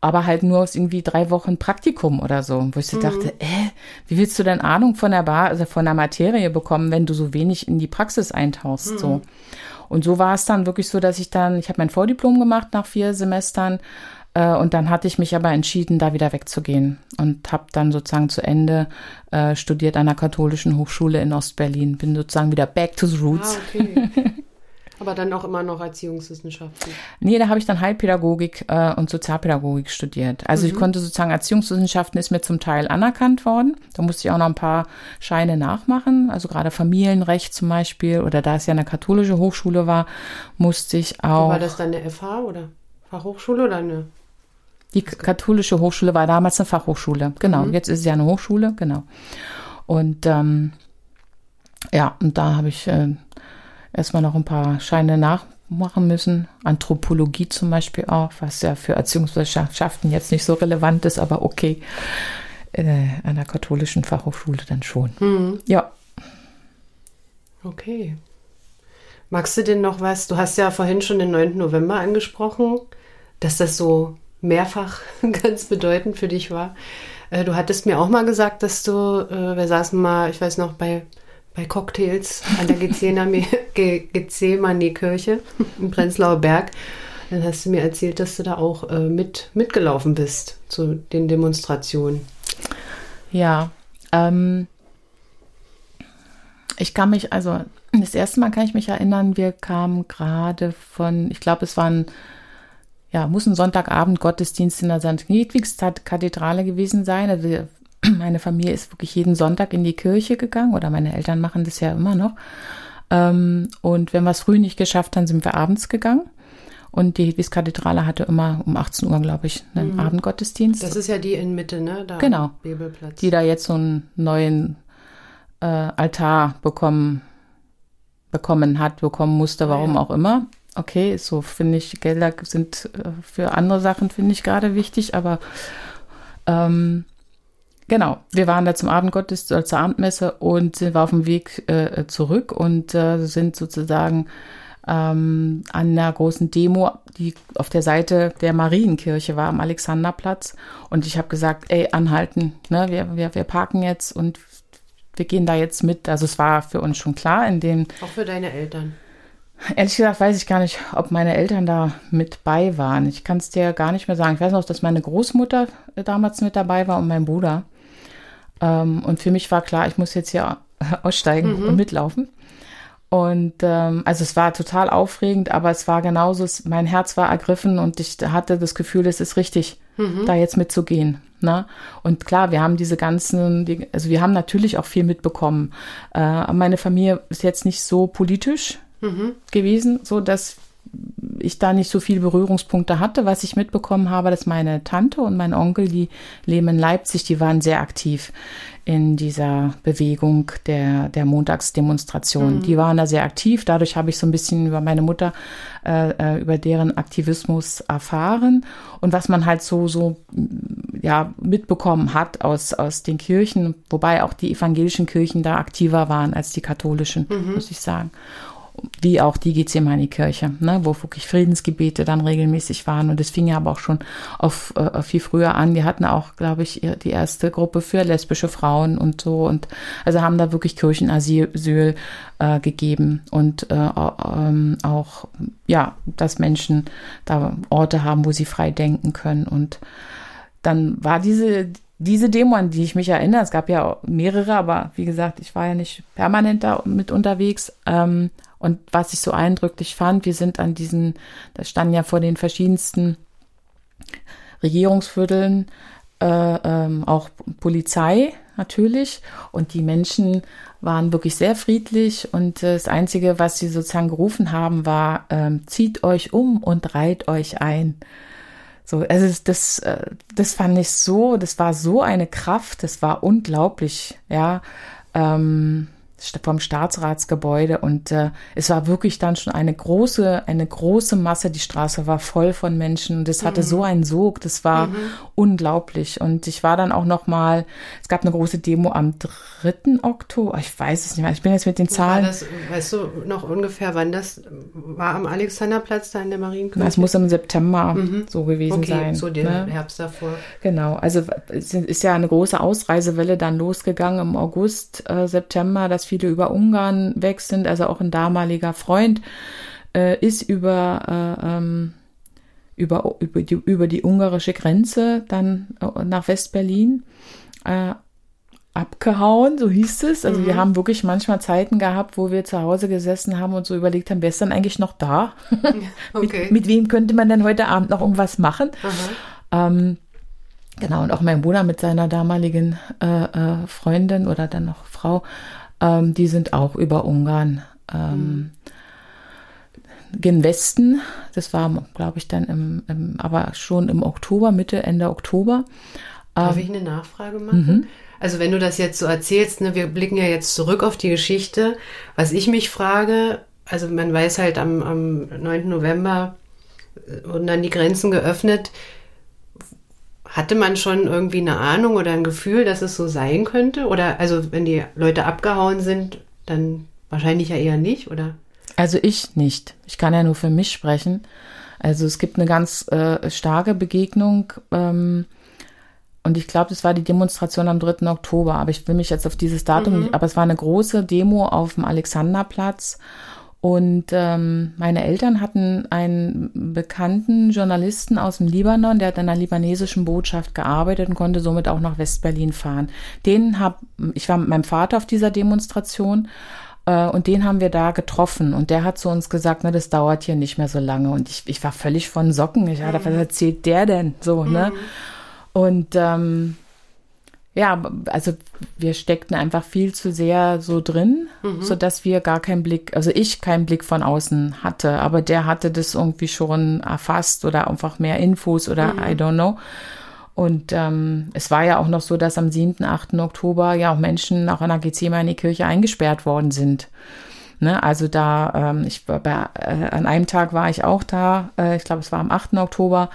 Aber halt nur aus irgendwie drei Wochen Praktikum oder so, wo ich so mhm. dachte, äh, wie willst du denn Ahnung von der Bar, also von der Materie bekommen, wenn du so wenig in die Praxis eintauchst, mhm. so. Und so war es dann wirklich so, dass ich dann, ich habe mein Vordiplom gemacht nach vier Semestern, äh, und dann hatte ich mich aber entschieden, da wieder wegzugehen und habe dann sozusagen zu Ende äh, studiert an der katholischen Hochschule in Ostberlin. Bin sozusagen wieder back to the roots. Ah, okay. Aber dann auch immer noch Erziehungswissenschaften? Nee, da habe ich dann Heilpädagogik äh, und Sozialpädagogik studiert. Also mhm. ich konnte sozusagen Erziehungswissenschaften ist mir zum Teil anerkannt worden. Da musste ich auch noch ein paar Scheine nachmachen. Also gerade Familienrecht zum Beispiel oder da es ja eine katholische Hochschule war, musste ich auch. War das dann eine FH oder Fachhochschule oder eine die katholische Hochschule war damals eine Fachhochschule, genau. Mhm. Jetzt ist es ja eine Hochschule, genau. Und ähm, ja, und da habe ich äh, erstmal noch ein paar Scheine nachmachen müssen. Anthropologie zum Beispiel auch, was ja für Erziehungswissenschaften jetzt nicht so relevant ist, aber okay. Äh, an der katholischen Fachhochschule dann schon. Mhm. Ja. Okay. Magst du denn noch was? Du hast ja vorhin schon den 9. November angesprochen, dass das so mehrfach ganz bedeutend für dich war. Äh, du hattest mir auch mal gesagt, dass du, äh, wir saßen mal, ich weiß noch, bei, bei Cocktails an der Gethsemane-Kirche im Prenzlauer Berg. Dann hast du mir erzählt, dass du da auch äh, mit, mitgelaufen bist zu den Demonstrationen. Ja, ähm, ich kann mich, also das erste Mal kann ich mich erinnern, wir kamen gerade von, ich glaube, es waren ja, muss ein Sonntagabend Gottesdienst in der St. Kathedrale gewesen sein. Also meine Familie ist wirklich jeden Sonntag in die Kirche gegangen oder meine Eltern machen das ja immer noch. Ähm, und wenn wir es früh nicht geschafft haben, sind wir abends gegangen. Und die Hedwigskathedrale hatte immer um 18 Uhr, glaube ich, einen mhm. Abendgottesdienst. Das ist ja die in Mitte, ne? Da genau. Bebelplatz. Die da jetzt so einen neuen äh, Altar bekommen, bekommen hat, bekommen musste, warum ah, ja. auch immer okay, so finde ich, Gelder sind äh, für andere Sachen, finde ich gerade wichtig, aber ähm, genau, wir waren da zum Abendgottesdienst, äh, zur Abendmesse und sind auf dem Weg äh, zurück und äh, sind sozusagen ähm, an einer großen Demo, die auf der Seite der Marienkirche war, am Alexanderplatz. Und ich habe gesagt, ey, anhalten, ne? wir, wir, wir parken jetzt und wir gehen da jetzt mit. Also es war für uns schon klar in dem. Auch für deine Eltern. Ehrlich gesagt weiß ich gar nicht, ob meine Eltern da mit bei waren. Ich kann es dir gar nicht mehr sagen. Ich weiß noch, dass meine Großmutter damals mit dabei war und mein Bruder. Ähm, und für mich war klar, ich muss jetzt hier aussteigen mhm. und mitlaufen. Und ähm, also es war total aufregend, aber es war genauso, mein Herz war ergriffen und ich hatte das Gefühl, es ist richtig, mhm. da jetzt mitzugehen. Ne? Und klar, wir haben diese ganzen, die, also wir haben natürlich auch viel mitbekommen. Äh, meine Familie ist jetzt nicht so politisch mhm. gewesen, so dass ich da nicht so viele Berührungspunkte hatte. Was ich mitbekommen habe, dass meine Tante und mein Onkel, die leben in Leipzig, die waren sehr aktiv in dieser Bewegung der, der Montagsdemonstration. Mhm. Die waren da sehr aktiv. Dadurch habe ich so ein bisschen über meine Mutter, äh, äh über deren Aktivismus erfahren und was man halt so, so, ja, mitbekommen hat aus, aus den Kirchen, wobei auch die evangelischen Kirchen da aktiver waren als die katholischen, mhm. muss ich sagen. Wie auch die Gethsemane-Kirche, ne, wo wirklich Friedensgebete dann regelmäßig waren. Und das fing ja aber auch schon auf, äh, viel früher an. Die hatten auch, glaube ich, die erste Gruppe für lesbische Frauen und so. Und also haben da wirklich Kirchenasyl äh, gegeben und äh, ähm, auch, ja, dass Menschen da Orte haben, wo sie frei denken können. Und dann war diese, diese Demo, an die ich mich erinnere, es gab ja mehrere, aber wie gesagt, ich war ja nicht permanent da mit unterwegs. Ähm, und was ich so eindrücklich fand, wir sind an diesen, da standen ja vor den verschiedensten Regierungsvierteln äh, ähm, auch Polizei natürlich und die Menschen waren wirklich sehr friedlich und das Einzige, was sie sozusagen gerufen haben, war, ähm, zieht euch um und reiht euch ein. So, also das, äh, das fand ich so, das war so eine Kraft, das war unglaublich, ja. Ähm, vom Staatsratsgebäude und äh, es war wirklich dann schon eine große, eine große Masse. Die Straße war voll von Menschen. Das hatte mhm. so einen Sog, das war mhm. unglaublich. Und ich war dann auch noch mal. Es gab eine große Demo am 3. Oktober. Ich weiß es nicht mehr. Ich bin jetzt mit den Zahlen. Das, weißt du noch ungefähr, wann das war am Alexanderplatz da in der Marienkirche? Es muss im September mhm. so gewesen okay, sein. So der ne? Herbst davor. Genau. Also es ist ja eine große Ausreisewelle dann losgegangen im August, äh, September, dass viele über Ungarn weg sind. Also auch ein damaliger Freund äh, ist über, äh, ähm, über, über, die, über die ungarische Grenze dann äh, nach Westberlin äh, abgehauen, so hieß es. Also mhm. wir haben wirklich manchmal Zeiten gehabt, wo wir zu Hause gesessen haben und so überlegt haben, wer ist denn eigentlich noch da? Okay. mit, mit, wem könnte man denn heute Abend noch irgendwas machen? Ähm, genau, und auch mein Bruder mit seiner damaligen äh, äh, Freundin oder dann noch Frau ähm, die sind auch über Ungarn ähm, mhm. gen Westen. Das war, glaube ich, dann im, im, aber schon im Oktober, Mitte, Ende Oktober. Darf ähm, ich eine Nachfrage machen? Mhm. Also wenn du das jetzt so erzählst, ne, wir blicken ja jetzt zurück auf die Geschichte. Was ich mich frage, also man weiß halt am, am 9. November wurden dann die Grenzen geöffnet. Hatte man schon irgendwie eine Ahnung oder ein Gefühl, dass es so sein könnte? Oder also wenn die Leute abgehauen sind, dann wahrscheinlich ja eher nicht, oder? Also ich nicht. Ich kann ja nur für mich sprechen. Also es gibt eine ganz äh, starke Begegnung. Ähm, und ich glaube, das war die Demonstration am 3. Oktober. Aber ich will mich jetzt auf dieses Datum mhm. nicht. Aber es war eine große Demo auf dem Alexanderplatz. Und ähm, meine Eltern hatten einen bekannten Journalisten aus dem Libanon, der hat in einer libanesischen Botschaft gearbeitet und konnte somit auch nach Westberlin fahren. Den hab, ich war mit meinem Vater auf dieser Demonstration äh, und den haben wir da getroffen und der hat zu uns gesagt, na, das dauert hier nicht mehr so lange. Und ich, ich war völlig von Socken. Ich dachte, was erzählt der denn so, ne? Mhm. Und ähm, ja, also wir steckten einfach viel zu sehr so drin, mhm. so dass wir gar keinen Blick, also ich keinen Blick von außen hatte, aber der hatte das irgendwie schon erfasst oder einfach mehr Infos oder mhm. I don't know. Und ähm, es war ja auch noch so, dass am 7., 8. Oktober ja auch Menschen auch in der Gethsemane-Kirche eingesperrt worden sind. Ne, also da, ähm, ich bei, äh, an einem Tag war ich auch da, äh, ich glaube, es war am 8. Oktober,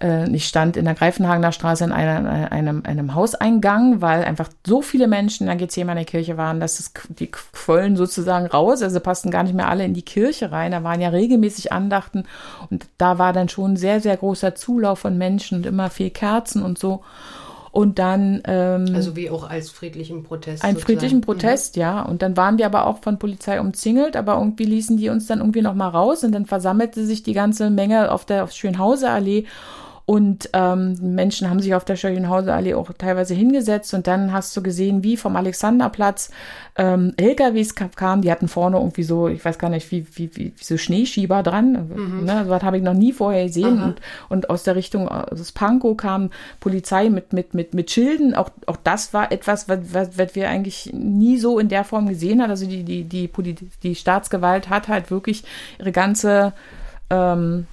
ich stand in der Greifenhagener Straße in einer, einem, einem Hauseingang, weil einfach so viele Menschen in der Gethsemane-Kirche waren, dass es, die quollen sozusagen raus, also passten gar nicht mehr alle in die Kirche rein. Da waren ja regelmäßig Andachten und da war dann schon sehr, sehr großer Zulauf von Menschen und immer viel Kerzen und so. Und dann. Ähm, also wie auch als friedlichen Protest. Einen friedlichen Protest, mhm. ja. Und dann waren wir aber auch von Polizei umzingelt, aber irgendwie ließen die uns dann irgendwie noch mal raus und dann versammelte sich die ganze Menge auf der auf Schönhauser-Allee und ähm, Menschen haben sich auf der Schönhauser-Allee auch teilweise hingesetzt und dann hast du gesehen, wie vom Alexanderplatz ähm, LKWs kamen, die hatten vorne irgendwie so, ich weiß gar nicht, wie, wie, wie, wie so Schneeschieber dran. Mhm. Ne? So was habe ich noch nie vorher gesehen. Und, und aus der Richtung aus Pankow kam Polizei mit, mit, mit, mit Schilden. Auch, auch das war etwas, was, was, was wir eigentlich nie so in der Form gesehen haben. Also die, die, die, die, die Staatsgewalt hat halt wirklich ihre ganze ähm,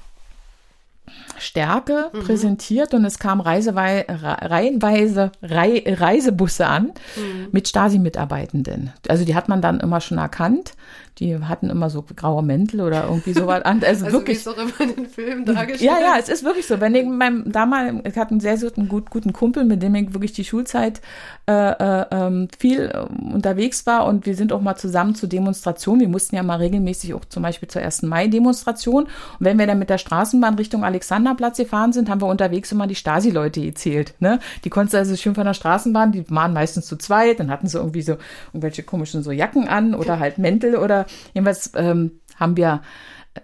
Stärke mhm. präsentiert und es kamen Reisewei reihenweise Rei Reisebusse an mhm. mit Stasi-Mitarbeitenden. Also die hat man dann immer schon erkannt die hatten immer so graue Mäntel oder irgendwie sowas an. Also, also wirklich. Wie es auch immer in den Filmen dargestellt. Ja, ja, es ist wirklich so. Wenn ich meinem damals, ich hatte einen sehr guten, guten Kumpel, mit dem ich wirklich die Schulzeit äh, äh, ähm, viel äh, unterwegs war und wir sind auch mal zusammen zur Demonstration. Wir mussten ja mal regelmäßig auch zum Beispiel zur 1. Mai-Demonstration. Und wenn wir dann mit der Straßenbahn Richtung Alexanderplatz gefahren sind, haben wir unterwegs immer die Stasi-Leute gezählt. Ne? Die konnten also schön von der Straßenbahn, die waren meistens zu zweit, dann hatten sie irgendwie so irgendwelche komischen so Jacken an oder halt Mäntel oder jedenfalls ähm, haben wir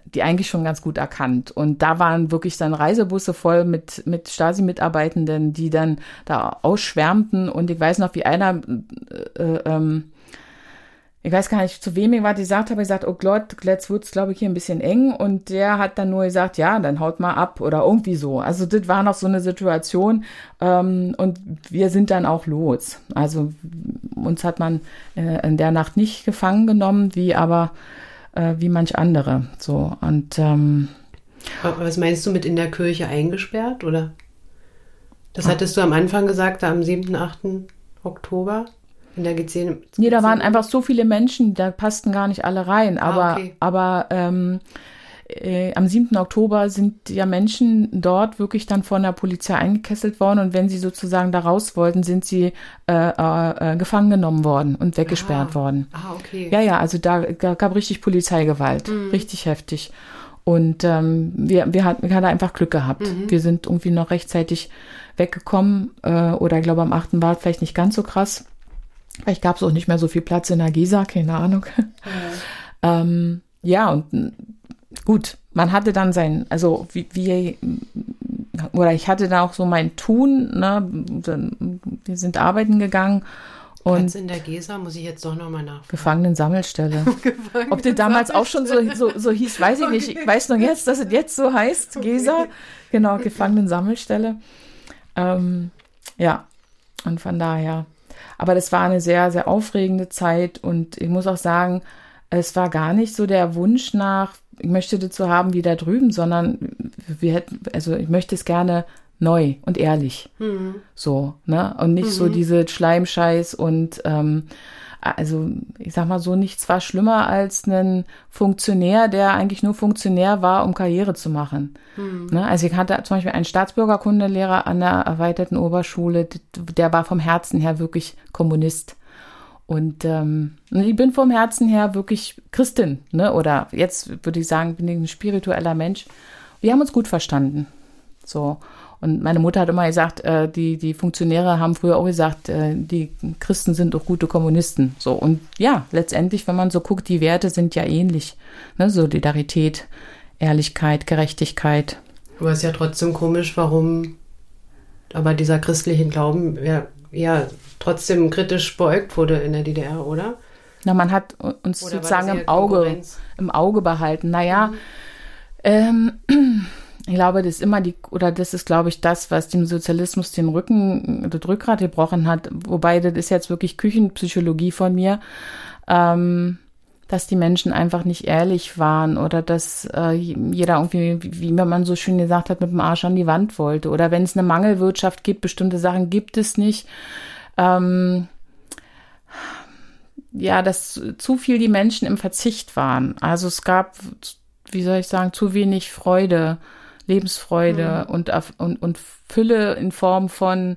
die eigentlich schon ganz gut erkannt. Und da waren wirklich dann Reisebusse voll mit, mit Stasi-Mitarbeitenden, die dann da ausschwärmten. Und ich weiß noch, wie einer, äh, äh, ähm, ich weiß gar nicht, zu wem ich die gesagt habe, ich gesagt, oh Gott, jetzt wird's, glaube ich, hier ein bisschen eng. Und der hat dann nur gesagt, ja, dann haut mal ab oder irgendwie so. Also das war noch so eine Situation. Ähm, und wir sind dann auch los. Also uns hat man äh, in der Nacht nicht gefangen genommen, wie aber äh, wie manch andere. So und ähm, was meinst du mit in der Kirche eingesperrt oder? Das hattest du am Anfang gesagt, am 7., 8. Oktober? In der GC? Nee, da waren einfach so viele Menschen, da passten gar nicht alle rein. Ah, aber, ah, okay. aber ähm, äh, am 7. Oktober sind ja Menschen dort wirklich dann von der Polizei eingekesselt worden und wenn sie sozusagen da raus wollten, sind sie äh, äh, äh gefangen genommen worden und weggesperrt ah. worden. Ah, okay. Ja, ja, also da, da gab richtig Polizeigewalt, mhm. richtig heftig. Und ähm, wir, wir, hatten, wir hatten einfach Glück gehabt. Mhm. Wir sind irgendwie noch rechtzeitig weggekommen äh, oder ich glaube am 8. war vielleicht nicht ganz so krass. Vielleicht gab es auch nicht mehr so viel Platz in der Gisa, keine Ahnung. Ja, ähm, ja und gut, man hatte dann sein, also wie, wie oder ich hatte da auch so mein Tun, ne? Wir sind arbeiten gegangen. Und Platz in der Gesa muss ich jetzt doch nochmal nach. Gefangenen-Sammelstelle. Gefangenen Ob der damals auch schon so, so, so hieß, weiß ich okay. nicht. Ich weiß nur jetzt, dass es jetzt so heißt, okay. Gesa. Genau, Gefangenen-Sammelstelle. Ähm, ja, und von daher aber das war eine sehr, sehr aufregende Zeit und ich muss auch sagen, es war gar nicht so der Wunsch nach, ich möchte das so haben wie da drüben, sondern wir hätten, also ich möchte es gerne neu und ehrlich. Mhm. So, ne? Und nicht mhm. so diese Schleimscheiß und ähm, also ich sag mal so, nichts war schlimmer als ein Funktionär, der eigentlich nur Funktionär war, um Karriere zu machen. Hm. Ne? Also ich hatte zum Beispiel einen Staatsbürgerkundelehrer an der erweiterten Oberschule, der war vom Herzen her wirklich Kommunist. Und ähm, ich bin vom Herzen her wirklich Christin, ne? Oder jetzt würde ich sagen, bin ich ein spiritueller Mensch. Wir haben uns gut verstanden. So. Und meine Mutter hat immer gesagt, äh, die, die Funktionäre haben früher auch gesagt, äh, die Christen sind auch gute Kommunisten. So. Und ja, letztendlich, wenn man so guckt, die Werte sind ja ähnlich. Ne? Solidarität, Ehrlichkeit, Gerechtigkeit. Aber es ist ja trotzdem komisch, warum aber dieser christliche Glauben ja, ja trotzdem kritisch beäugt wurde in der DDR, oder? Na, man hat uns oder sozusagen im Auge, im Auge behalten. Naja, mhm. ähm, ich glaube, das ist immer die, oder das ist, glaube ich, das, was dem Sozialismus den Rücken, das Rückgrat gebrochen hat. Wobei, das ist jetzt wirklich Küchenpsychologie von mir, ähm, dass die Menschen einfach nicht ehrlich waren oder dass äh, jeder irgendwie, wie man so schön gesagt hat, mit dem Arsch an die Wand wollte. Oder wenn es eine Mangelwirtschaft gibt, bestimmte Sachen gibt es nicht. Ähm, ja, dass zu viel die Menschen im Verzicht waren. Also es gab, wie soll ich sagen, zu wenig Freude Lebensfreude mhm. und, und, und Fülle in Form von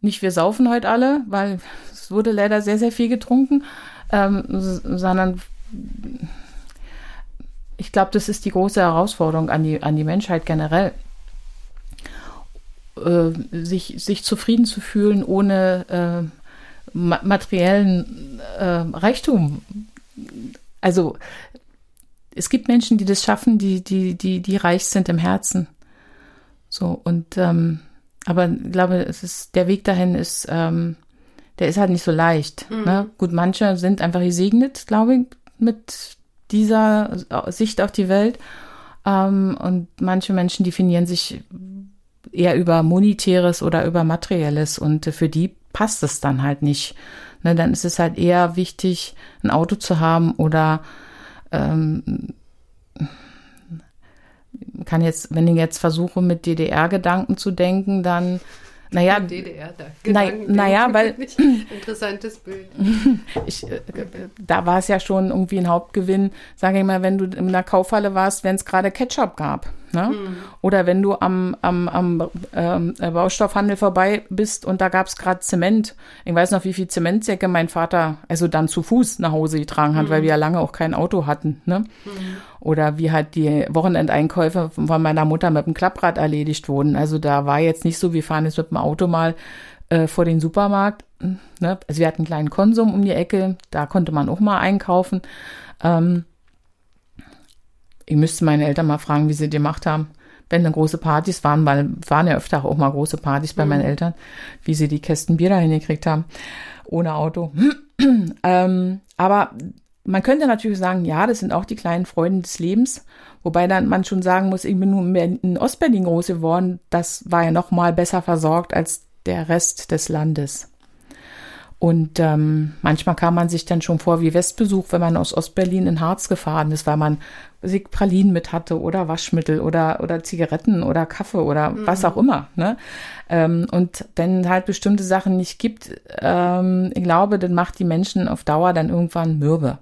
nicht wir saufen heute alle, weil es wurde leider sehr, sehr viel getrunken, ähm, sondern ich glaube, das ist die große Herausforderung an die, an die Menschheit generell. Äh, sich, sich zufrieden zu fühlen ohne äh, materiellen äh, Reichtum. Also es gibt Menschen, die das schaffen, die, die, die, die reich sind im Herzen. So, und ähm, aber ich glaube, es ist, der Weg dahin ist, ähm, der ist halt nicht so leicht. Mhm. Ne? Gut, manche sind einfach gesegnet, glaube ich, mit dieser Sicht auf die Welt. Ähm, und manche Menschen definieren sich eher über Monetäres oder über Materielles und für die passt es dann halt nicht. Ne, dann ist es halt eher wichtig, ein Auto zu haben oder ähm, kann jetzt, wenn ich jetzt versuche, mit DDR-Gedanken zu denken, dann naja, DDR, da. Na, naja, weil interessantes Bild. Ich, äh, da war es ja schon irgendwie ein Hauptgewinn, sage ich mal, wenn du in der Kaufhalle warst, wenn es gerade Ketchup gab. Ne? Mhm. Oder wenn du am, am, am ähm, Baustoffhandel vorbei bist und da gab es gerade Zement. Ich weiß noch, wie viel Zementsäcke mein Vater also dann zu Fuß nach Hause getragen hat, mhm. weil wir ja lange auch kein Auto hatten. Ne? Mhm. Oder wie halt die Wochenendeinkäufe von meiner Mutter mit dem Klapprad erledigt wurden. Also da war jetzt nicht so, wir fahren jetzt mit dem Auto mal äh, vor den Supermarkt. Ne? Also wir hatten einen kleinen Konsum um die Ecke, da konnte man auch mal einkaufen. Ähm, ich müsste meine Eltern mal fragen, wie sie die gemacht haben. Wenn dann große Partys waren, weil waren ja öfter auch mal große Partys bei mhm. meinen Eltern, wie sie die Kästen Bier da hingekriegt haben, ohne Auto. ähm, aber man könnte natürlich sagen, ja, das sind auch die kleinen Freuden des Lebens. Wobei dann man schon sagen muss, ich bin nur in Ostberlin groß geworden. Das war ja noch mal besser versorgt als der Rest des Landes. Und ähm, manchmal kam man sich dann schon vor wie Westbesuch, wenn man aus Ostberlin in Harz gefahren ist, weil man sich Pralinen mit hatte oder Waschmittel oder, oder Zigaretten oder Kaffee oder mhm. was auch immer. Ne? Ähm, und wenn halt bestimmte Sachen nicht gibt, ähm, ich glaube, dann macht die Menschen auf Dauer dann irgendwann mürbe.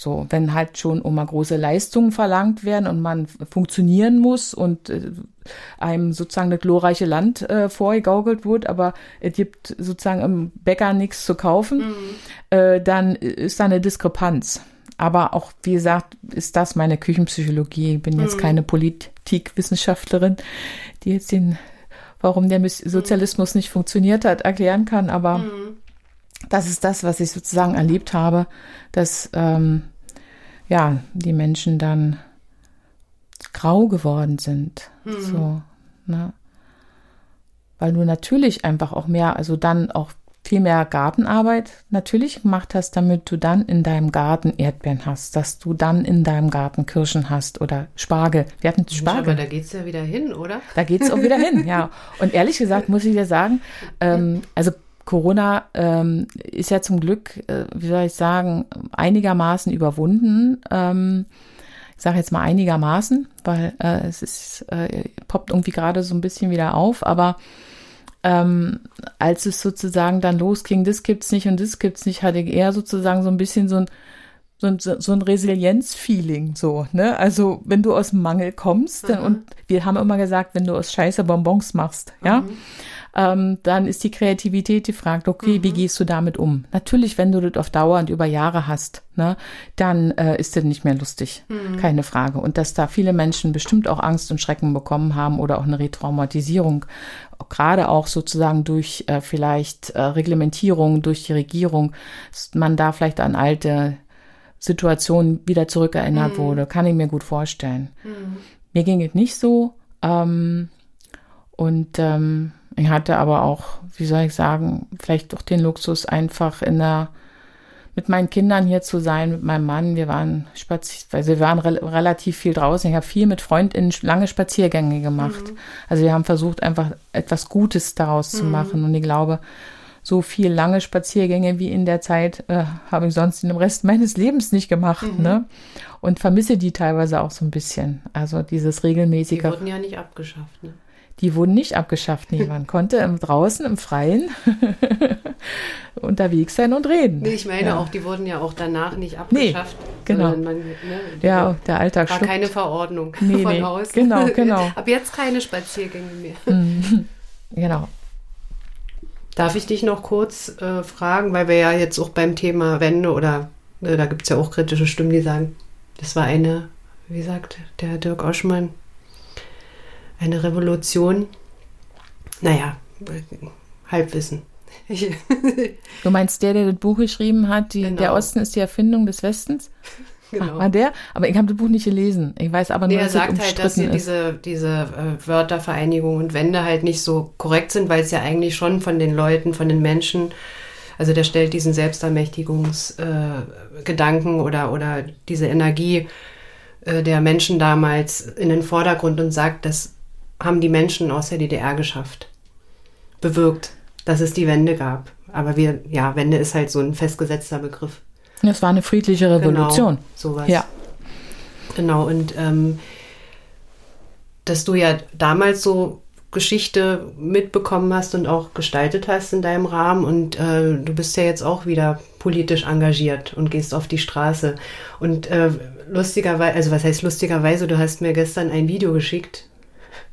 So, wenn halt schon immer große Leistungen verlangt werden und man funktionieren muss und äh, einem sozusagen das glorreiche Land äh, vorgegaukelt wird, aber es gibt sozusagen im Bäcker nichts zu kaufen, mhm. äh, dann ist da eine Diskrepanz. Aber auch, wie gesagt, ist das meine Küchenpsychologie. Ich bin jetzt mhm. keine Politikwissenschaftlerin, die jetzt den, warum der Sozialismus nicht funktioniert hat, erklären kann. Aber mhm das ist das, was ich sozusagen erlebt habe, dass ähm, ja die Menschen dann grau geworden sind. Mhm. So, ne? Weil du natürlich einfach auch mehr, also dann auch viel mehr Gartenarbeit natürlich gemacht hast, damit du dann in deinem Garten Erdbeeren hast, dass du dann in deinem Garten Kirschen hast oder Spargel. Wir hatten Spargel. Aber da geht es ja wieder hin, oder? Da geht es auch wieder hin, ja. Und ehrlich gesagt muss ich dir sagen, ähm, also Corona ähm, ist ja zum Glück, äh, wie soll ich sagen, einigermaßen überwunden. Ähm, ich sage jetzt mal einigermaßen, weil äh, es ist, äh, poppt irgendwie gerade so ein bisschen wieder auf, aber ähm, als es sozusagen dann losging, das gibt's nicht und das gibt's nicht, hatte ich eher sozusagen so ein bisschen so ein so ein, so ein Resilienz-Feeling, so, ne? Also, wenn du aus dem Mangel kommst, dann, und wir haben immer gesagt, wenn du aus Scheiße Bonbons machst, ja, mhm ähm, dann ist die Kreativität gefragt, okay, mhm. wie gehst du damit um? Natürlich, wenn du das auf Dauer und über Jahre hast, ne, dann äh, ist das nicht mehr lustig, mhm. keine Frage. Und dass da viele Menschen bestimmt auch Angst und Schrecken bekommen haben oder auch eine Retraumatisierung, gerade auch sozusagen durch äh, vielleicht äh, Reglementierung, durch die Regierung, man da vielleicht an alte Situationen wieder zurückerinnert mhm. wurde, kann ich mir gut vorstellen. Mhm. Mir ging es nicht so. Ähm, und ähm, ich hatte aber auch, wie soll ich sagen, vielleicht doch den Luxus, einfach in der mit meinen Kindern hier zu sein, mit meinem Mann. Wir waren spazieren, also wir waren re relativ viel draußen. Ich habe viel mit FreundInnen lange Spaziergänge gemacht. Mhm. Also wir haben versucht, einfach etwas Gutes daraus mhm. zu machen. Und ich glaube, so viel lange Spaziergänge wie in der Zeit äh, habe ich sonst in dem Rest meines Lebens nicht gemacht. Mhm. Ne? Und vermisse die teilweise auch so ein bisschen. Also dieses regelmäßige. Die wurden ja nicht abgeschafft. Ne? Die wurden nicht abgeschafft. Nee, man konnte im, draußen, im Freien unterwegs sein und reden. Nee, ich meine ja. auch, die wurden ja auch danach nicht abgeschafft. Nee, genau. Man, ne, ja, der Alltag war keine Verordnung nee, von nee. Haus. Genau, genau. Ab jetzt keine Spaziergänge mehr. Mhm. genau. Darf ich dich noch kurz äh, fragen, weil wir ja jetzt auch beim Thema Wende oder äh, da gibt es ja auch kritische Stimmen, die sagen, das war eine, wie sagt der Dirk Oschmann, eine Revolution. Naja, Halbwissen. du meinst der, der das Buch geschrieben hat, die, genau. der Osten ist die Erfindung des Westens? Genau. Ach, war der? Aber ich habe das Buch nicht gelesen. Ich weiß aber nur, nee, er sagt halt, dass hier diese, diese äh, Wörter und Wende halt nicht so korrekt sind, weil es ja eigentlich schon von den Leuten, von den Menschen, also der stellt diesen Selbstermächtigungsgedanken äh, oder, oder diese Energie äh, der Menschen damals in den Vordergrund und sagt, dass haben die Menschen aus der DDR geschafft, bewirkt, dass es die Wende gab. Aber wir, ja, Wende ist halt so ein festgesetzter Begriff. Es war eine friedliche Revolution. Genau, sowas. Ja. Genau, und ähm, dass du ja damals so Geschichte mitbekommen hast und auch gestaltet hast in deinem Rahmen und äh, du bist ja jetzt auch wieder politisch engagiert und gehst auf die Straße. Und äh, lustigerweise, also was heißt lustigerweise, du hast mir gestern ein Video geschickt,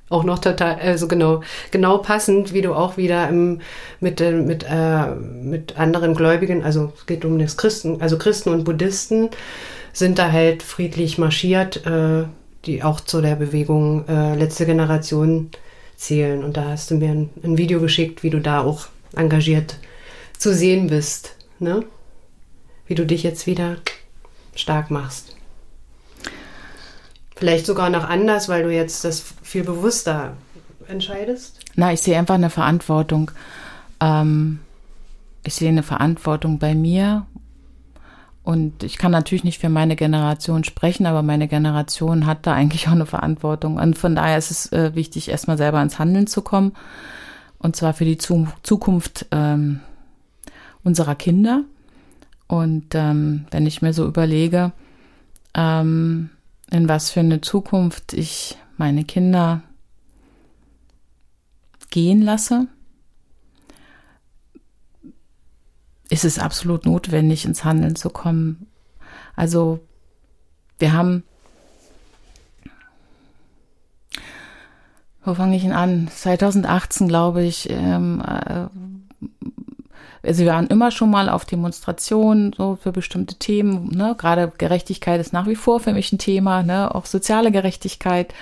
auch noch total, also genau, genau passend, wie du auch wieder im, mit, äh, mit, äh, mit anderen Gläubigen, also es geht um das Christen, also Christen und Buddhisten, sind da halt friedlich marschiert, äh, die auch zu der Bewegung äh, letzte Generation zählen. Und da hast du mir ein, ein, Video geschickt, wie du da auch engagiert zu sehen bist. Ne? Wie du dich jetzt wieder stark machst. Vielleicht sogar noch anders, weil du jetzt das viel bewusster entscheidest? Na, ich sehe einfach eine Verantwortung. Ähm, ich sehe eine Verantwortung bei mir. Und ich kann natürlich nicht für meine Generation sprechen, aber meine Generation hat da eigentlich auch eine Verantwortung. Und von daher ist es äh, wichtig, erstmal selber ins Handeln zu kommen. Und zwar für die Zukunft ähm, unserer Kinder. Und ähm, wenn ich mir so überlege, ähm, in was für eine Zukunft ich meine Kinder gehen lasse, ist es absolut notwendig, ins Handeln zu kommen. Also wir haben, wo fange ich denn an? 2018, glaube ich, ähm, äh, also wir waren immer schon mal auf Demonstrationen so für bestimmte Themen. Ne? Gerade Gerechtigkeit ist nach wie vor für mich ein Thema, ne? auch soziale Gerechtigkeit.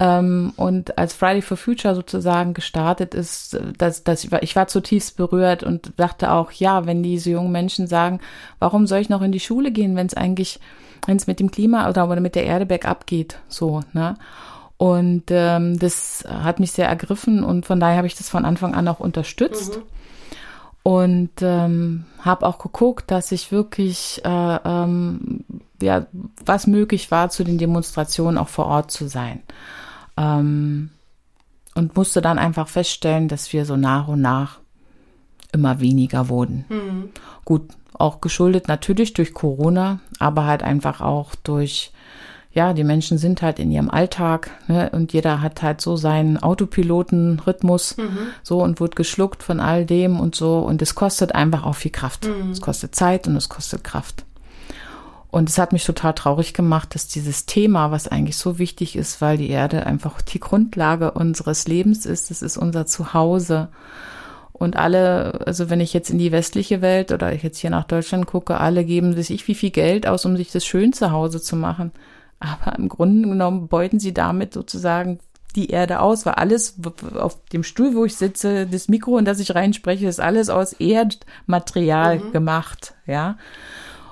Ähm, und als Friday for Future sozusagen gestartet ist, dass, dass ich, war, ich war zutiefst berührt und dachte auch, ja, wenn diese jungen Menschen sagen, warum soll ich noch in die Schule gehen, wenn es eigentlich, wenn es mit dem Klima oder, oder mit der Erde bergab geht, so, ne? Und ähm, das hat mich sehr ergriffen und von daher habe ich das von Anfang an auch unterstützt. Mhm und ähm, habe auch geguckt, dass ich wirklich, äh, ähm, ja, was möglich war, zu den Demonstrationen auch vor Ort zu sein. Ähm, und musste dann einfach feststellen, dass wir so nach und nach immer weniger wurden. Mhm. Gut, auch geschuldet natürlich durch Corona, aber halt einfach auch durch ja, die Menschen sind halt in ihrem Alltag ne, und jeder hat halt so seinen Autopilotenrhythmus mhm. so und wird geschluckt von all dem und so und es kostet einfach auch viel Kraft. Mhm. Es kostet Zeit und es kostet Kraft. Und es hat mich total traurig gemacht, dass dieses Thema, was eigentlich so wichtig ist, weil die Erde einfach die Grundlage unseres Lebens ist, es ist unser Zuhause. Und alle, also wenn ich jetzt in die westliche Welt oder ich jetzt hier nach Deutschland gucke, alle geben sich wie viel Geld aus, um sich das schön zu Hause zu machen. Aber im Grunde genommen beuten sie damit sozusagen die Erde aus, weil alles auf dem Stuhl, wo ich sitze, das Mikro, in das ich reinspreche, ist alles aus Erdmaterial mhm. gemacht, ja.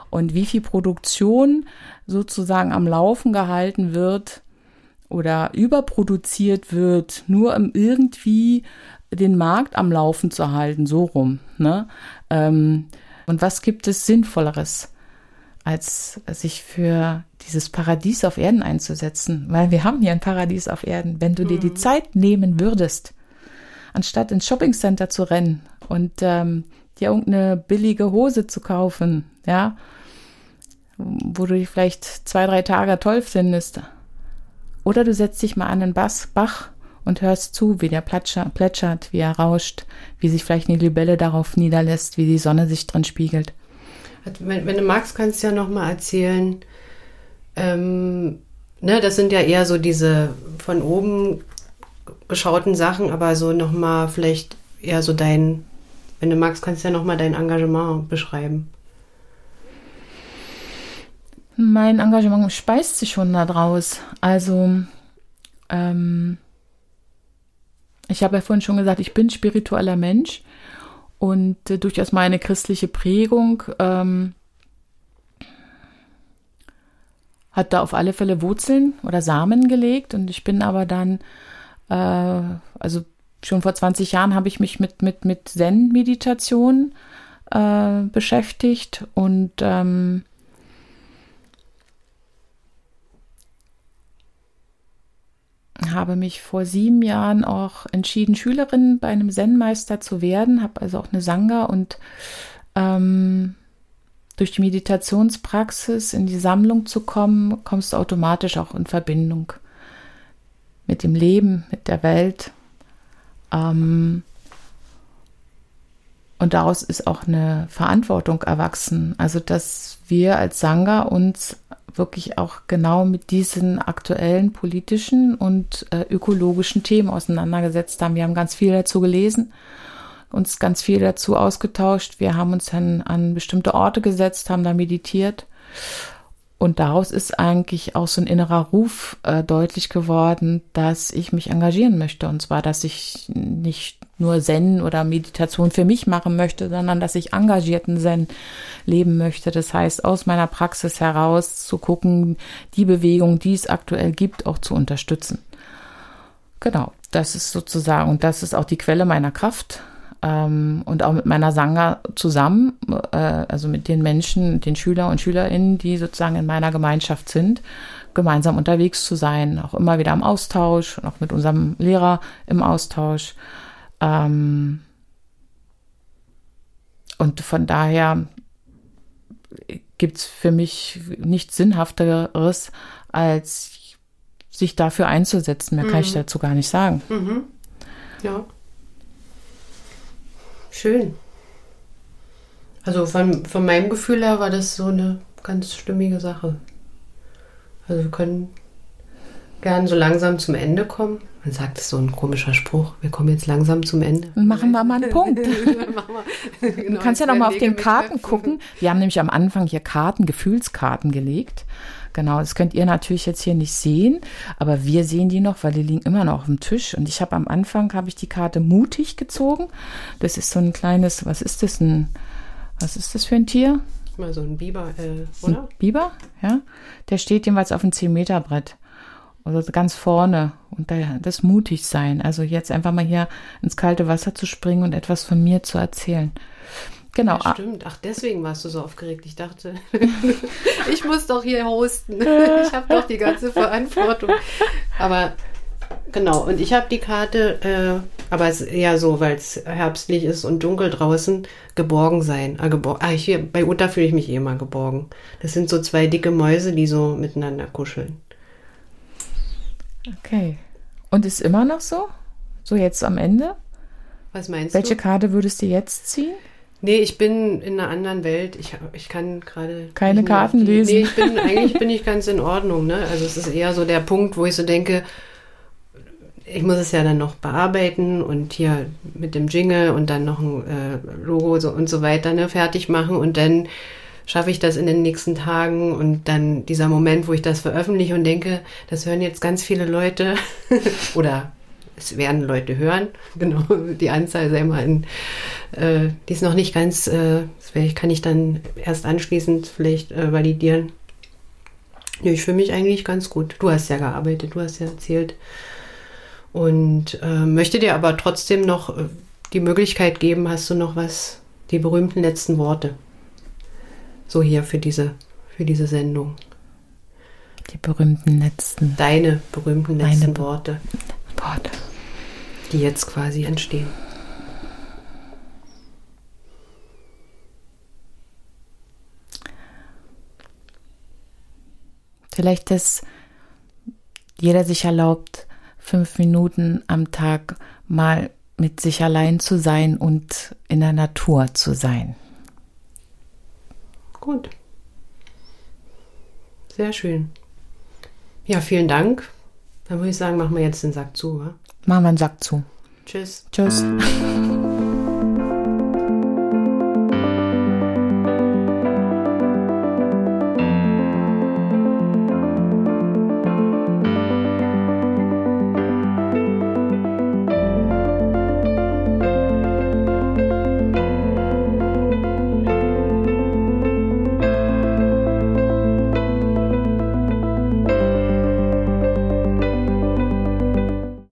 Und wie viel Produktion sozusagen am Laufen gehalten wird oder überproduziert wird, nur um irgendwie den Markt am Laufen zu halten, so rum, ne? Ähm, und was gibt es Sinnvolleres? als sich für dieses Paradies auf Erden einzusetzen, weil wir haben hier ein Paradies auf Erden. Wenn du dir die mhm. Zeit nehmen würdest, anstatt ins Shoppingcenter zu rennen und ähm, dir irgendeine billige Hose zu kaufen, ja, wo du dich vielleicht zwei, drei Tage toll findest, oder du setzt dich mal an den Bass, Bach und hörst zu, wie der plätschert, wie er rauscht, wie sich vielleicht eine Libelle darauf niederlässt, wie die Sonne sich drin spiegelt. Wenn, wenn du magst, kannst du ja nochmal erzählen. Ähm, ne, das sind ja eher so diese von oben geschauten Sachen, aber so nochmal vielleicht eher so dein, wenn du magst, kannst du ja nochmal dein Engagement beschreiben. Mein Engagement speist sich schon daraus. Also, ähm, ich habe ja vorhin schon gesagt, ich bin spiritueller Mensch und äh, durchaus meine christliche Prägung ähm, hat da auf alle Fälle Wurzeln oder Samen gelegt. Und ich bin aber dann, äh, also schon vor 20 Jahren habe ich mich mit, mit, mit Zen-Meditation äh, beschäftigt und ähm, habe mich vor sieben Jahren auch entschieden, Schülerin bei einem Zen-Meister zu werden, habe also auch eine Sangha und ähm, durch die Meditationspraxis in die Sammlung zu kommen, kommst du automatisch auch in Verbindung mit dem Leben, mit der Welt. Ähm, und daraus ist auch eine Verantwortung erwachsen. Also, dass wir als Sangha uns wirklich auch genau mit diesen aktuellen politischen und äh, ökologischen Themen auseinandergesetzt haben. Wir haben ganz viel dazu gelesen, uns ganz viel dazu ausgetauscht. Wir haben uns dann an bestimmte Orte gesetzt, haben da meditiert und daraus ist eigentlich auch so ein innerer Ruf äh, deutlich geworden, dass ich mich engagieren möchte. Und zwar, dass ich nicht nur Zen oder Meditation für mich machen möchte, sondern dass ich engagierten Zen leben möchte. Das heißt, aus meiner Praxis heraus zu gucken, die Bewegung, die es aktuell gibt, auch zu unterstützen. Genau, das ist sozusagen, und das ist auch die Quelle meiner Kraft ähm, und auch mit meiner Sangha zusammen, äh, also mit den Menschen, den Schüler und Schülerinnen, die sozusagen in meiner Gemeinschaft sind, gemeinsam unterwegs zu sein, auch immer wieder im Austausch, auch mit unserem Lehrer im Austausch. Ähm, und von daher gibt es für mich nichts Sinnhafteres, als sich dafür einzusetzen. Mehr mhm. kann ich mhm. dazu gar nicht sagen. Mhm. Ja. Schön. Also von, von meinem Gefühl her war das so eine ganz stimmige Sache. Also wir können gern so langsam zum Ende kommen. Man sagt es so ein komischer Spruch. Wir kommen jetzt langsam zum Ende. Machen wir mal einen Punkt. genau, du kannst ja noch mal auf den Karten gucken. Wir haben nämlich am Anfang hier Karten, Gefühlskarten gelegt. Genau, das könnt ihr natürlich jetzt hier nicht sehen, aber wir sehen die noch, weil die liegen immer noch auf dem Tisch. Und ich habe am Anfang habe ich die Karte mutig gezogen. Das ist so ein kleines, was ist das ein, was ist das für ein Tier? Mal so ein Biber, äh, oder? Ein Biber, ja. Der steht jeweils auf einem 10 Meter Brett. Also ganz vorne und das mutig sein. Also jetzt einfach mal hier ins kalte Wasser zu springen und etwas von mir zu erzählen. Genau. Ja, stimmt. Ach, deswegen warst du so aufgeregt. Ich dachte, ich muss doch hier hosten. Ich habe doch die ganze Verantwortung. Aber genau, und ich habe die Karte, äh, aber es ist eher so, weil es herbstlich ist und dunkel draußen, geborgen sein. Ah, gebor ah ich, bei Uta fühle ich mich eh immer geborgen. Das sind so zwei dicke Mäuse, die so miteinander kuscheln. Okay. Und ist immer noch so? So jetzt am Ende? Was meinst Welche du? Welche Karte würdest du jetzt ziehen? Nee, ich bin in einer anderen Welt. Ich, ich kann gerade. Keine Karten die, lesen. Nee, ich bin, eigentlich bin ich ganz in Ordnung. Ne? Also es ist eher so der Punkt, wo ich so denke, ich muss es ja dann noch bearbeiten und hier mit dem Jingle und dann noch ein äh, Logo so und so weiter ne, fertig machen und dann schaffe ich das in den nächsten Tagen und dann dieser Moment, wo ich das veröffentliche und denke, das hören jetzt ganz viele Leute oder es werden Leute hören. Genau, die Anzahl sei mal in, äh, die ist noch nicht ganz, äh, das kann ich dann erst anschließend vielleicht äh, validieren. Ja, ich fühle mich eigentlich ganz gut. Du hast ja gearbeitet, du hast ja erzählt. Und äh, möchte dir aber trotzdem noch äh, die Möglichkeit geben, hast du noch was, die berühmten letzten Worte. So hier für diese, für diese Sendung. Die berühmten letzten. Deine berühmten letzten Worte. Worte die jetzt quasi entstehen. Vielleicht, dass jeder sich erlaubt, fünf Minuten am Tag mal mit sich allein zu sein und in der Natur zu sein. Gut. Sehr schön. Ja, vielen Dank. Dann würde ich sagen, machen wir jetzt den Sack zu. Wa? Machen wir einen Sack zu. Tschüss. Tschüss.